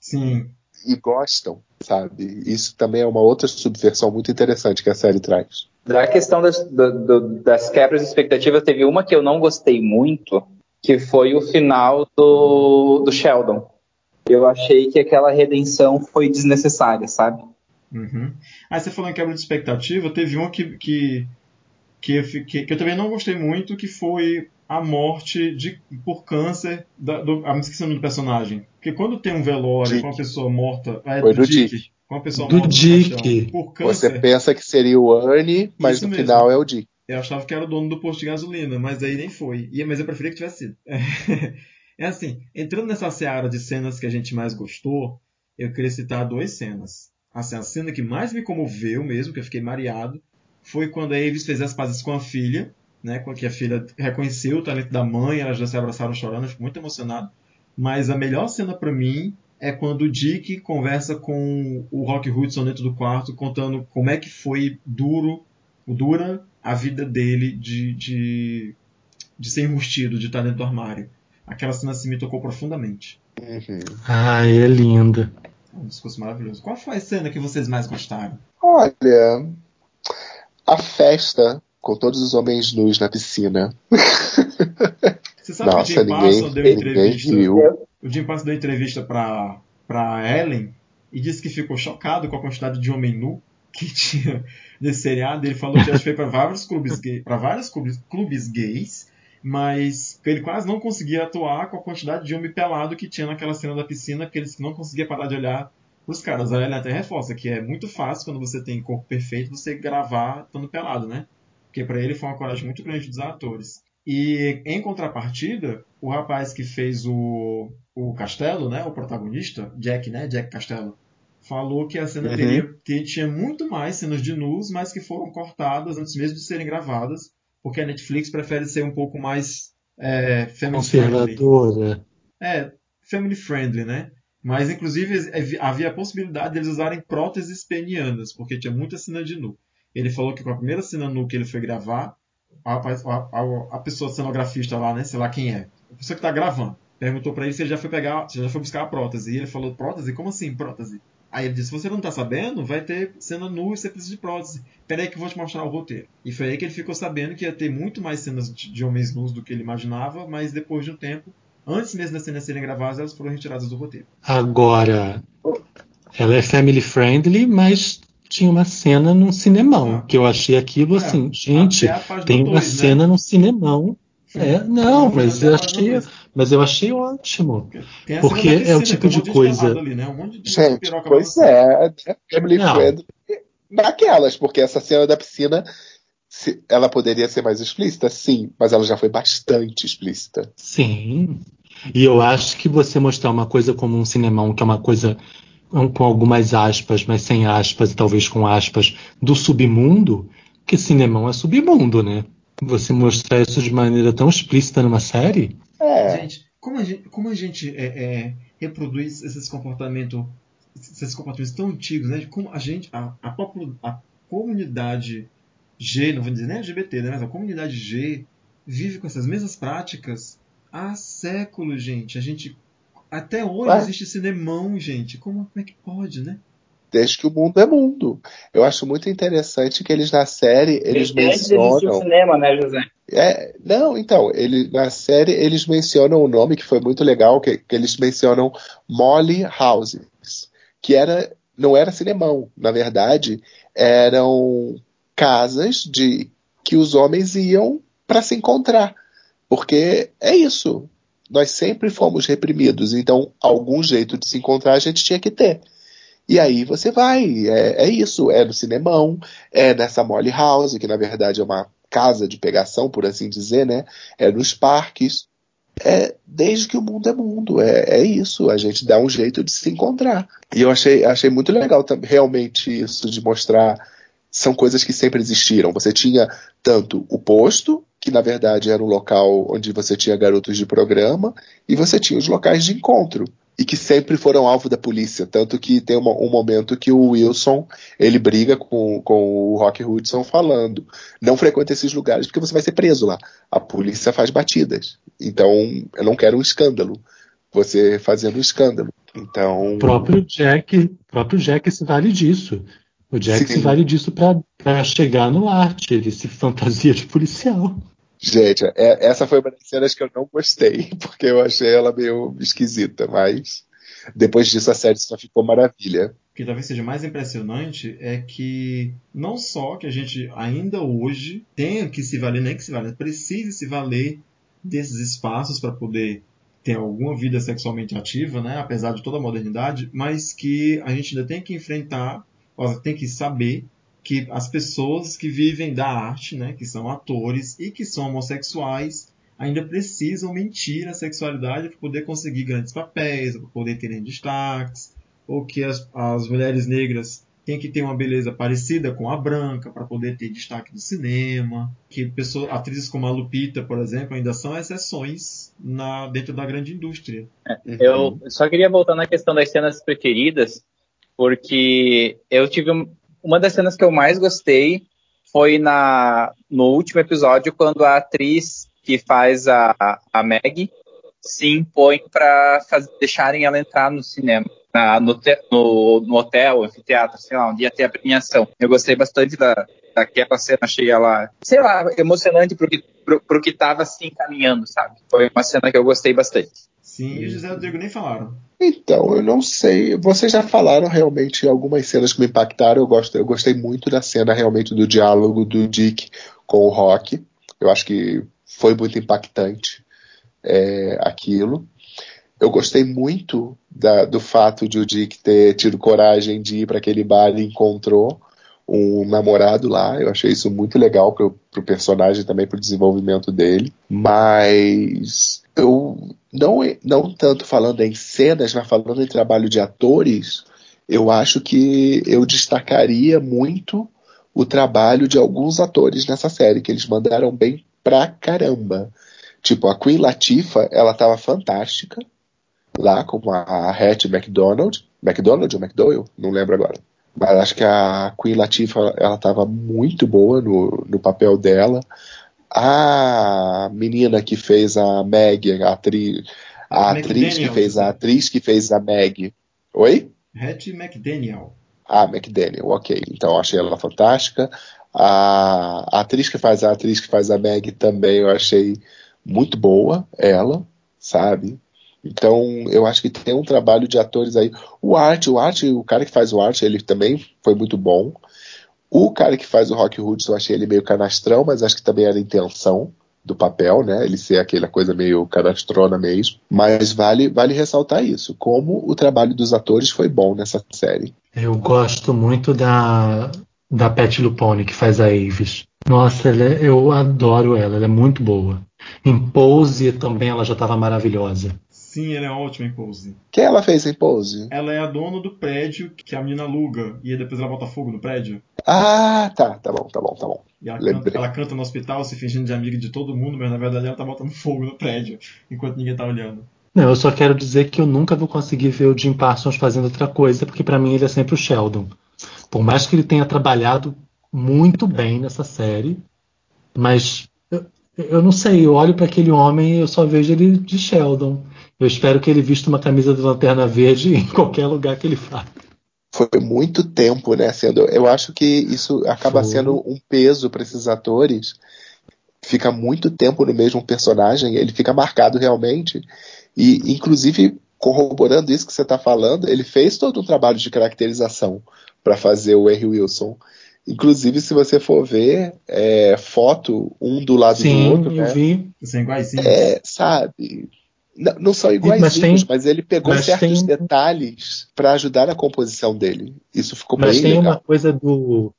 Sim. E gostam, sabe? Isso também é uma outra subversão muito interessante que a série traz. da questão das, do- do- das quebras de expectativa, teve uma que eu não gostei muito, que foi o final do, do Sheldon. Eu achei que aquela redenção foi desnecessária, sabe? Uhum. Aí você falou em quebra de expectativa, teve um que, que, que, eu, fiquei- que eu também não gostei muito, que foi a morte de, por câncer da, do. Ah, me esqueci o nome do personagem. Porque quando tem um velório Dick. com uma pessoa morta. É, Foi do do Dick. Dick. Com uma pessoa Do morta Dick. caixão, por Você câncer. pensa que seria o Ernie, mas Isso no mesmo. final é o Dick. Eu achava que era o dono do posto de gasolina, mas aí nem foi. E, mas eu preferia que tivesse sido. É assim, entrando nessa seara de cenas que a gente mais gostou, eu queria citar duas cenas. Assim, a cena que mais me comoveu mesmo, que eu fiquei mareado, foi quando a Avis fez as pazes com a filha, né? Com que a filha reconheceu o talento da mãe, elas já se abraçaram chorando, eu fico muito emocionado. Mas a melhor cena pra mim é quando o Dick conversa com o Rock Hudson dentro do quarto, contando como é que foi duro, dura a vida dele de, de, de ser enrustido, de estar dentro do armário. Aquela cena assim me tocou profundamente. Uhum. Ai, é linda. É um discurso maravilhoso. Qual foi a cena que vocês mais gostaram? Olha, a festa com todos os homens nus na piscina. Você sabe que o Nossa, Jim ninguém, Parsons deu entrevista. viu. O Jim Parsons deu entrevista pra, pra Ellen e disse que ficou chocado com a quantidade de homem nu que tinha nesse seriado. Ele falou que já foi para vários clubes gay, para vários clubes, clubes gays, mas que ele quase não conseguia atuar com a quantidade de homem pelado que tinha naquela cena da piscina, porque ele não conseguia parar de olhar pros caras. A Ellen até reforça que é muito fácil quando você tem corpo perfeito você gravar estando pelado, né? Porque para ele foi uma coragem muito grande dos atores. E em contrapartida, o rapaz que fez o, o Castelo, né, o protagonista, Jack, né, Jack Castelo, falou que a cena Uhum. teria, que tinha muito mais cenas de nus, mas que foram cortadas antes mesmo de serem gravadas, porque a Netflix prefere ser um pouco mais é, family friendly. Conservadora. É, family friendly, né? Mas, inclusive, ev- havia a possibilidade deles usarem próteses penianas, porque tinha muita cena de nu. Ele falou que com a primeira cena nu que ele foi gravar, a, a- a- pessoa cenografista lá, né, sei lá quem é, a pessoa que tá gravando, perguntou pra ele se ele já foi pegar, se já foi buscar a prótese. E ele falou, prótese? Como assim prótese? Aí ele disse: Se você não tá sabendo, vai ter cena nua e você precisa de prótese. Peraí que eu vou te mostrar o roteiro. E foi aí que ele ficou sabendo que ia ter muito mais cenas de homens nus do que ele imaginava, mas depois de um tempo, antes mesmo das cenas serem gravadas, elas foram retiradas do roteiro. Agora, ela é family friendly, mas tinha uma cena num cinemão, Ah. que eu achei aquilo É, assim, gente, tem uma dois, né? cena num cinemão. É, não, mas eu achei, mas eu achei ótimo. Tem Porque é o tipo de coisa- Ali, né? Um monte de Gente, pois é, né? Friendly naquelas, porque essa cena da piscina, se- ela poderia ser mais explícita? Sim, mas ela já foi bastante explícita. Sim. E eu acho que você mostrar uma coisa como um cinemão, que é uma coisa com algumas aspas, mas sem aspas, e talvez com aspas, do submundo, que cinemão é submundo, né? Você mostrar isso de maneira tão explícita numa série, É, Gente, como a gente, como a gente é, é, reproduz esses comportamentos, esses comportamentos tão antigos, né? Como a gente, a, a, popula- a comunidade G, não vou dizer nem LGBT, né? Mas a comunidade G vive com essas mesmas práticas há séculos, gente. A gente até hoje Ué? existe cinemão, gente. Como, como é que pode, né? desde que o mundo é mundo. Eu acho muito interessante que eles na série, eles Desde existia o mencionam. cinema, né, José? É, não, então, ele, na série eles mencionam o nome que foi muito legal, que, que eles mencionam Molly Houses, que era, não era cinemão, na verdade, eram casas de que os homens iam para se encontrar, porque é isso. Nós sempre fomos reprimidos, então algum jeito de se encontrar a gente tinha que ter. E aí você vai, é, é isso, é no cinemão, é nessa Molly House, que na verdade é uma casa de pegação, por assim dizer, né? É nos parques. É desde que o mundo é mundo, é, é isso, a gente dá um jeito de se encontrar. E eu achei, achei muito legal realmente isso de mostrar são coisas que sempre existiram. Você tinha tanto o posto, que na verdade era um local onde você tinha garotos de programa, e você tinha os locais de encontro. E que sempre foram alvo da polícia. Tanto que tem uma- um momento que o Wilson ele briga com, com o Rock Hudson falando: não frequente esses lugares porque você vai ser preso lá. A polícia faz batidas. Então eu não quero um escândalo. Você fazendo um escândalo. Então. o próprio Jack, próprio Jack se vale disso. O Jack Sim. se vale disso para chegar no arte, ele se fantasia de policial. Gente, é- essa foi uma das cenas que eu não gostei, porque eu achei ela meio esquisita, mas depois disso a série só ficou maravilha. O que talvez seja mais impressionante é que não só que a gente ainda hoje tenha que se valer, nem que se valer, precise se valer desses espaços para poder ter alguma vida sexualmente ativa, né, apesar de toda a modernidade, mas que a gente ainda tem que enfrentar, tem que saber que as pessoas que vivem da arte, né, que são atores e que são homossexuais, ainda precisam mentir a sexualidade para poder conseguir grandes papéis, para poder terem destaques, ou que as, as mulheres negras têm que ter uma beleza parecida com a branca para poder ter destaque no cinema, que pessoas, atrizes como a Lupita, por exemplo, ainda são exceções na, dentro da grande indústria. Eu só queria voltar na questão das cenas preferidas, porque eu tive um- uma das cenas que eu mais gostei foi na no último episódio quando a atriz que faz a, a Meg se impõe para deixarem ela entrar no cinema, na- no, te- no, no hotel, anfiteatro, sei lá, onde ia ter a premiação. Eu gostei bastante da, daquela cena, achei ela, sei lá, emocionante pro que, pro, pro que tava se encaminhando, sabe? Foi uma cena que eu gostei bastante. Sim, e o José o Rodrigo nem falaram. Então, eu não sei. Vocês já falaram realmente algumas cenas que me impactaram. Eu, gosto, eu gostei muito da cena realmente do diálogo do Dick com o Rock. Eu acho que foi muito impactante é, aquilo. Eu gostei muito da- do fato de o Dick ter tido coragem de ir para aquele bar e encontrou um namorado lá. Eu achei isso muito legal pro, pro personagem também, pro desenvolvimento dele. Mas eu não, não tanto falando em cenas, mas falando em trabalho de atores, eu acho que eu destacaria muito o trabalho de alguns atores nessa série, que eles mandaram bem pra caramba. Tipo, a Queen Latifah, ela tava fantástica lá como a Hattie McDonald. McDonald ou McDowell? Não lembro agora. Mas acho que a Queen Latifah, ela tava muito boa no, no papel dela. A menina que fez a Meg, a atriz, a atriz que fez a atriz que fez a Meg. Oi? Hattie McDaniel. Ah, McDaniel, ok. Então achei ela fantástica. A, a atriz que faz a atriz que faz a Meg também eu achei muito boa, ela, sabe? Então eu acho que tem um trabalho de atores aí. O Art, o Art, o cara que faz o Art, ele também foi muito bom. O cara que faz o Rock Hudson, eu achei ele meio canastrão, mas acho que também era a intenção do papel, né? Ele ser aquela coisa meio canastrona mesmo. Mas vale, vale ressaltar isso, como o trabalho dos atores foi bom nessa série. Eu gosto muito da, da Pat Lupone, que faz a Avis. Nossa, é- eu adoro ela, ela é muito boa. Em Pose também ela já estava maravilhosa. Sim, ela é ótima em Pose. Quem ela fez em Pose? Ela é a dona do prédio que a menina aluga e aí depois ela bota fogo no prédio. Ah, tá, tá bom, tá bom, tá bom. E ela Lembrei. canta, ela canta no hospital se fingindo de amiga de todo mundo, mas na verdade ela tá botando fogo no prédio enquanto ninguém tá olhando. Não, eu só quero dizer que eu nunca vou conseguir ver o Jim Parsons fazendo outra coisa, porque pra mim ele é sempre o Sheldon. Por mais que ele tenha trabalhado muito bem nessa série, mas eu, eu não sei, eu olho pra aquele homem e eu só vejo ele de Sheldon. Eu espero que ele vista uma camisa de lanterna verde em qualquer lugar que ele vá. Foi muito tempo, né? Sendo, eu acho que isso acaba Foi. sendo um peso para esses atores. Fica muito tempo no mesmo personagem, ele fica marcado realmente. E, inclusive, corroborando isso que você está falando, ele fez todo um trabalho de caracterização para fazer o R. Wilson. Inclusive, se você for ver é, foto um do lado do Sim, outro, eu né? vi. São iguaizinhos. É, sabe? Não, não são iguaizinhos, mas, tem- ele pegou mas certos tem- detalhes para ajudar na composição dele. Isso ficou Mas bem tem legal. uma coisa do.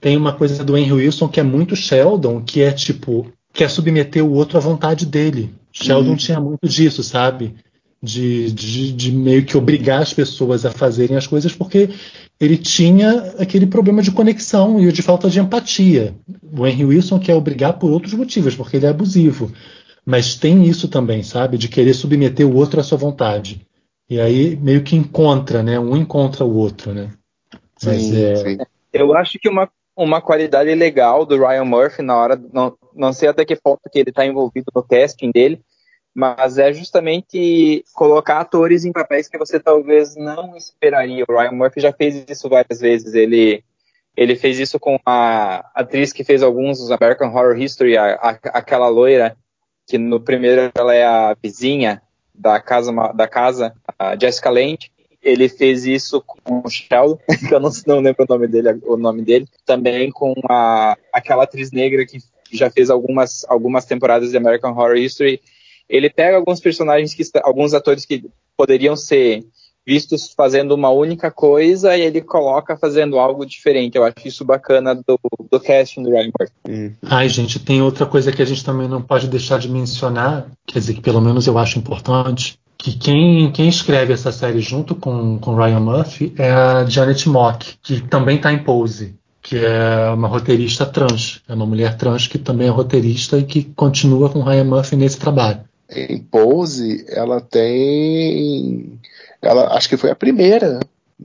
Tem uma coisa do Henry Wilson que é muito Sheldon, que é tipo, quer submeter o outro à vontade dele. Sheldon Uhum. tinha muito disso, sabe? De, de, de meio que obrigar as pessoas a fazerem as coisas porque ele tinha aquele problema de conexão e de falta de empatia. O Henry Wilson quer obrigar por outros motivos, porque ele é abusivo. Mas tem isso também, sabe? De querer submeter o outro à sua vontade. E aí meio que encontra, né? Um encontra o outro, né? Mas Sim, é, sim. Eu acho que uma, uma qualidade legal do Ryan Murphy na hora, não, não sei até que ponto que ele está envolvido no casting dele, mas é justamente colocar atores em papéis que você talvez não esperaria. O Ryan Murphy já fez isso várias vezes. Ele, ele fez isso com a atriz que fez alguns dos American Horror History, a, a- aquela loira que no primeiro ela é a vizinha da casa, da casa a Jessica Lange. Ele fez isso com o Sheldon, que eu não, não lembro o nome dele, o nome dele. Também com a, aquela atriz negra que já fez algumas, algumas temporadas de American Horror History. Ele pega alguns personagens que alguns atores que poderiam ser vistos fazendo uma única coisa e ele coloca fazendo algo diferente. Eu acho isso bacana do, do casting do Ryan Murphy. Hum. Ai, gente, tem outra coisa que a gente também não pode deixar de mencionar, quer dizer, que pelo menos eu acho importante, que quem, quem escreve essa série junto com, com Ryan Murphy é a Janet Mock, que também está em Pose, que é uma roteirista trans, é uma mulher trans que também é roteirista e que continua com Ryan Murphy nesse trabalho. Em Pose, ela tem. Ela acho que foi a primeira,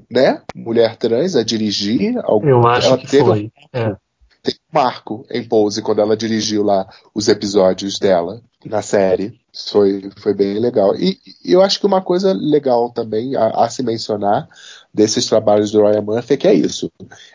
né? Mulher trans a dirigir. algum- Eu acho que foi. É. tem um marco em Pose quando ela dirigiu lá os episódios dela na série. Foi, foi bem legal. E, e eu acho que uma coisa legal também a, a se mencionar desses trabalhos do Ryan Murphy é que é isso.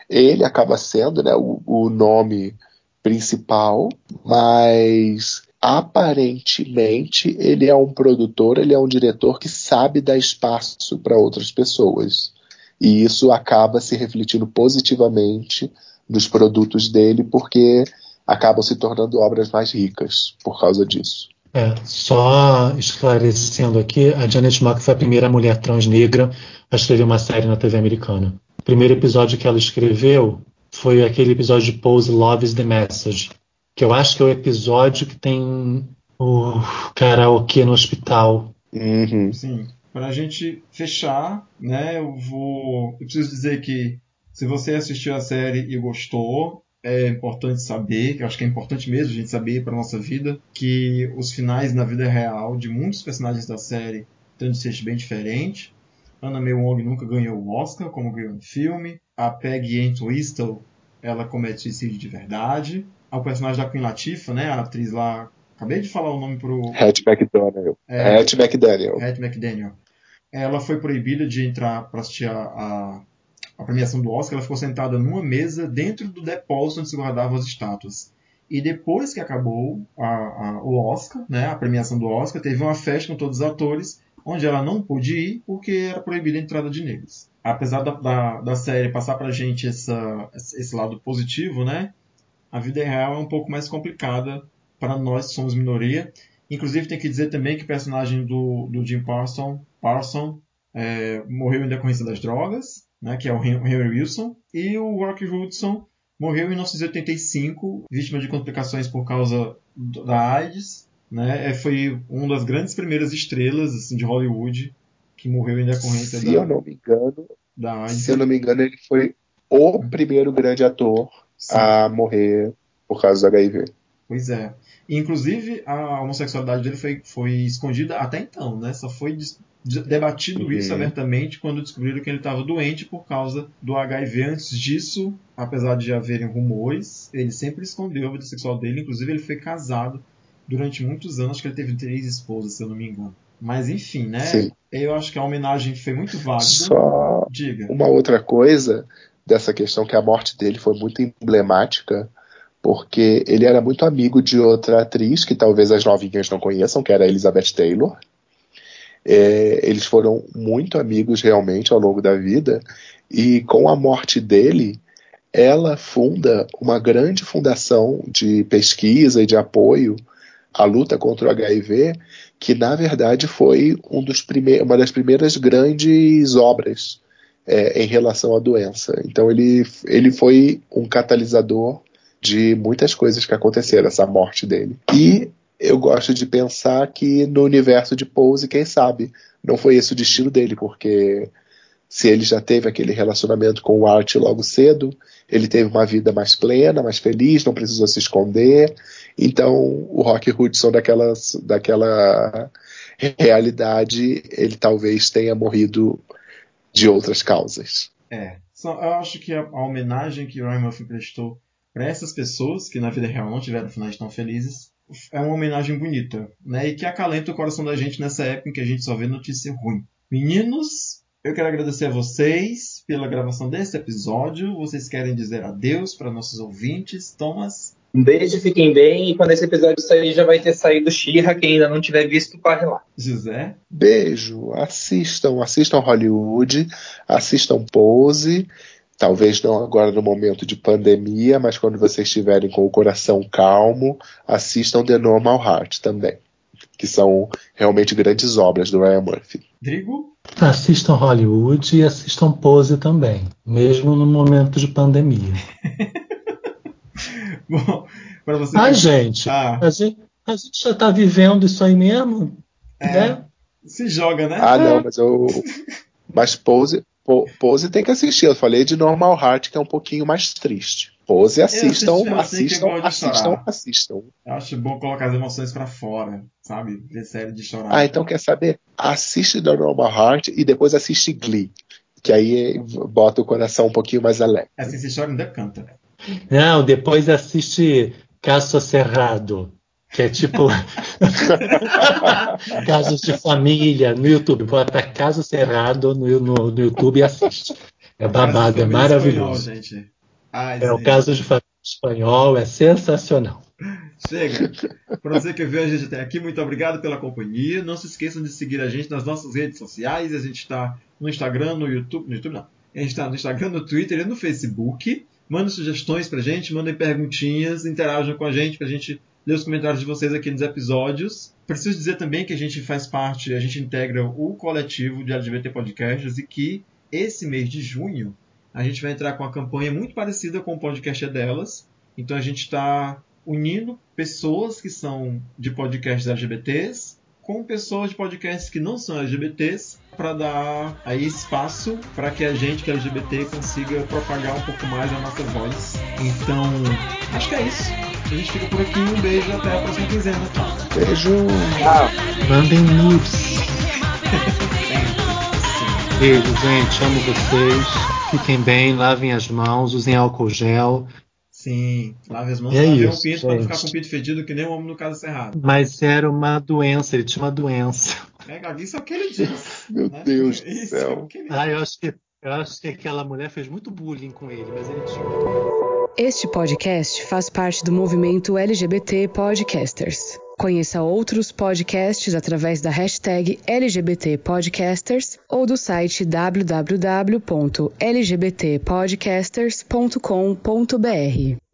Ele acaba sendo né, o, o nome principal, mas aparentemente ele é um produtor, ele é um diretor que sabe dar espaço para outras pessoas. E isso acaba se refletindo positivamente nos produtos dele, porque acabam se tornando obras mais ricas por causa disso. É, só esclarecendo aqui, a Janet Mock foi a primeira mulher trans negra a escrever uma série na TV americana. O primeiro episódio que ela escreveu foi aquele episódio de Pose Love is the Message, que eu acho que é o episódio que tem o karaokê no hospital. Uhum. Sim. Pra gente fechar, né, eu vou. Eu preciso dizer que se você assistiu a série e gostou, é importante saber, que eu acho que é importante mesmo a gente saber para nossa vida, que os finais na vida real de muitos personagens da série têm de ser bem diferentes. Anna May Wong nunca ganhou o Oscar, como ganhou no filme. A Peggy Ann Twistle, ela comete suicídio de verdade. O personagem da Queen Latifah, né, a atriz lá, acabei de falar o nome pro Hattie McDaniel. É. Hattie McDaniel. Hattie McDaniel. ela foi proibida de entrar para assistir a, a, a premiação do Oscar. Ela ficou sentada numa mesa dentro do depósito onde se guardavam as estátuas. E depois que acabou a, a, o Oscar, né, a premiação do Oscar, teve uma festa com todos os atores, onde ela não pôde ir porque era proibida a entrada de negros. Apesar da, da, da série passar pra gente essa, esse lado positivo, né, a vida real é um pouco mais complicada para nós que somos minoria. Inclusive, tem que dizer também que o personagem do, do Jim Parson, Parson é, morreu em decorrência das drogas, né, que é o Henry Wilson, e o Rock Hudson morreu em 1985, vítima de complicações por causa da AIDS. Né, é, foi uma das grandes primeiras estrelas assim, de Hollywood que morreu em decorrência Se da, eu não me engano, da AIDS. se eu não me engano, ele foi o primeiro grande ator Sim. a morrer por causa do HIV. Pois é. Inclusive, a homossexualidade dele foi, foi escondida até então, né? Só foi debatido Uhum. isso abertamente quando descobriram que ele estava doente por causa do HIV. Antes disso, apesar de haverem rumores, ele sempre escondeu a vida sexual dele. Inclusive, ele foi casado durante muitos anos. Acho que ele teve três esposas, se eu não me engano. Mas, enfim, né? Sim. Eu acho que a homenagem foi muito válida. Só Diga. uma outra coisa dessa questão que a morte dele foi muito emblemática, porque ele era muito amigo de outra atriz que talvez as novinhas não conheçam, que era Elizabeth Taylor. É, eles foram muito amigos realmente ao longo da vida, e com a morte dele, ela funda uma grande fundação de pesquisa e de apoio à luta contra o HIV, que na verdade foi um dos uma das primeiras grandes obras é, em relação à doença. Então ele, ele foi um catalisador de muitas coisas que aconteceram, essa morte dele. E eu gosto de pensar que no universo de Pose, quem sabe, não foi esse o destino dele, porque se ele já teve aquele relacionamento com o Art logo cedo, ele teve uma vida mais plena, mais feliz, não precisou se esconder. Então, o Rock Hudson daquela, daquela realidade, ele talvez tenha morrido de outras causas. É. Eu acho que a, a homenagem que o Ryan Murphy prestou para essas pessoas que na vida real não tiveram finais tão felizes é uma homenagem bonita, né? E que acalenta o coração da gente nessa época em que a gente só vê notícia ruim. Meninos, eu quero agradecer a vocês pela gravação desse episódio. Vocês querem dizer adeus para nossos ouvintes? Thomas? Um beijo, fiquem bem. E quando esse episódio sair, já vai ter saído Xirra. Quem ainda não tiver visto, corre lá. José? Beijo, assistam, assistam Hollywood, assistam Pose. Talvez não agora no momento de pandemia, mas quando vocês estiverem com o coração calmo, assistam The Normal Heart também, que são realmente grandes obras do Ryan Murphy. Drigo? Assistam Hollywood e assistam Pose também, mesmo no momento de pandemia. Bom, para você. Ah, gente, Ah, a gente, a gente já tá vivendo isso aí mesmo, é, né? se joga, né? Ah, não, mas eu. Mas Pose, Po- Pose tem que assistir. Eu falei de Normal Heart, que é um pouquinho mais triste. Pose assistam, assistam, de assistam, chorar. assistam. Eu acho bom colocar as emoções pra fora, sabe? Ver série de chorar. Ah, então quer saber? Assiste The Normal Heart e depois assiste Glee. Que aí bota o coração um pouquinho mais alegre. Assim, se chora, ainda canta. Não, depois assiste Caso Cerrado, que é tipo casos de família no YouTube. Bota Caso Cerrado no, no, no YouTube e assiste. É babado, é maravilhoso. espanhol, gente. Ai, É o caso de família espanhol, é sensacional. Chega. Para você que viu a gente até aqui, muito obrigado pela companhia. Não se esqueçam de seguir a gente nas nossas redes sociais. A gente está no Instagram, no YouTube. No YouTube não. A gente está no Instagram, no Twitter e no Facebook. Mandem sugestões pra gente, mandem perguntinhas, interajam com a gente pra gente ler os comentários de vocês aqui nos episódios. Preciso dizer também que a gente faz parte, a gente integra o coletivo de LGBT Podcasts e que esse mês de junho a gente vai entrar com uma campanha muito parecida com o podcast é delas. Então a gente está unindo pessoas que são de podcasts LGBTs com pessoas de podcasts que não são LGBTs para dar aí espaço para que a gente que é LGBT consiga propagar um pouco mais a nossa voz. Então, acho que é isso. A gente fica por aqui. Um beijo até a próxima quinzena. Tchau. Beijo. Mandem nudes. Beijo, gente. Amo vocês. Fiquem bem, lavem as mãos, usem álcool gel. Sim, lave as mãos, É lave um isso, pinto para não ficar com o pinto fedido que nem o homem no caso cerrado. Mas era uma doença, ele tinha uma doença. É, isso é o que ele diz. Meu né? Deus do Isso é céu. ele Ah, eu acho que eu acho que aquela mulher fez muito bullying com ele, mas ele desculpa. Este podcast faz parte do movimento LGBT Podcasters. Conheça outros podcasts através da hashtag LGBT Podcasters ou do site www.lgbtpodcasters.com.br.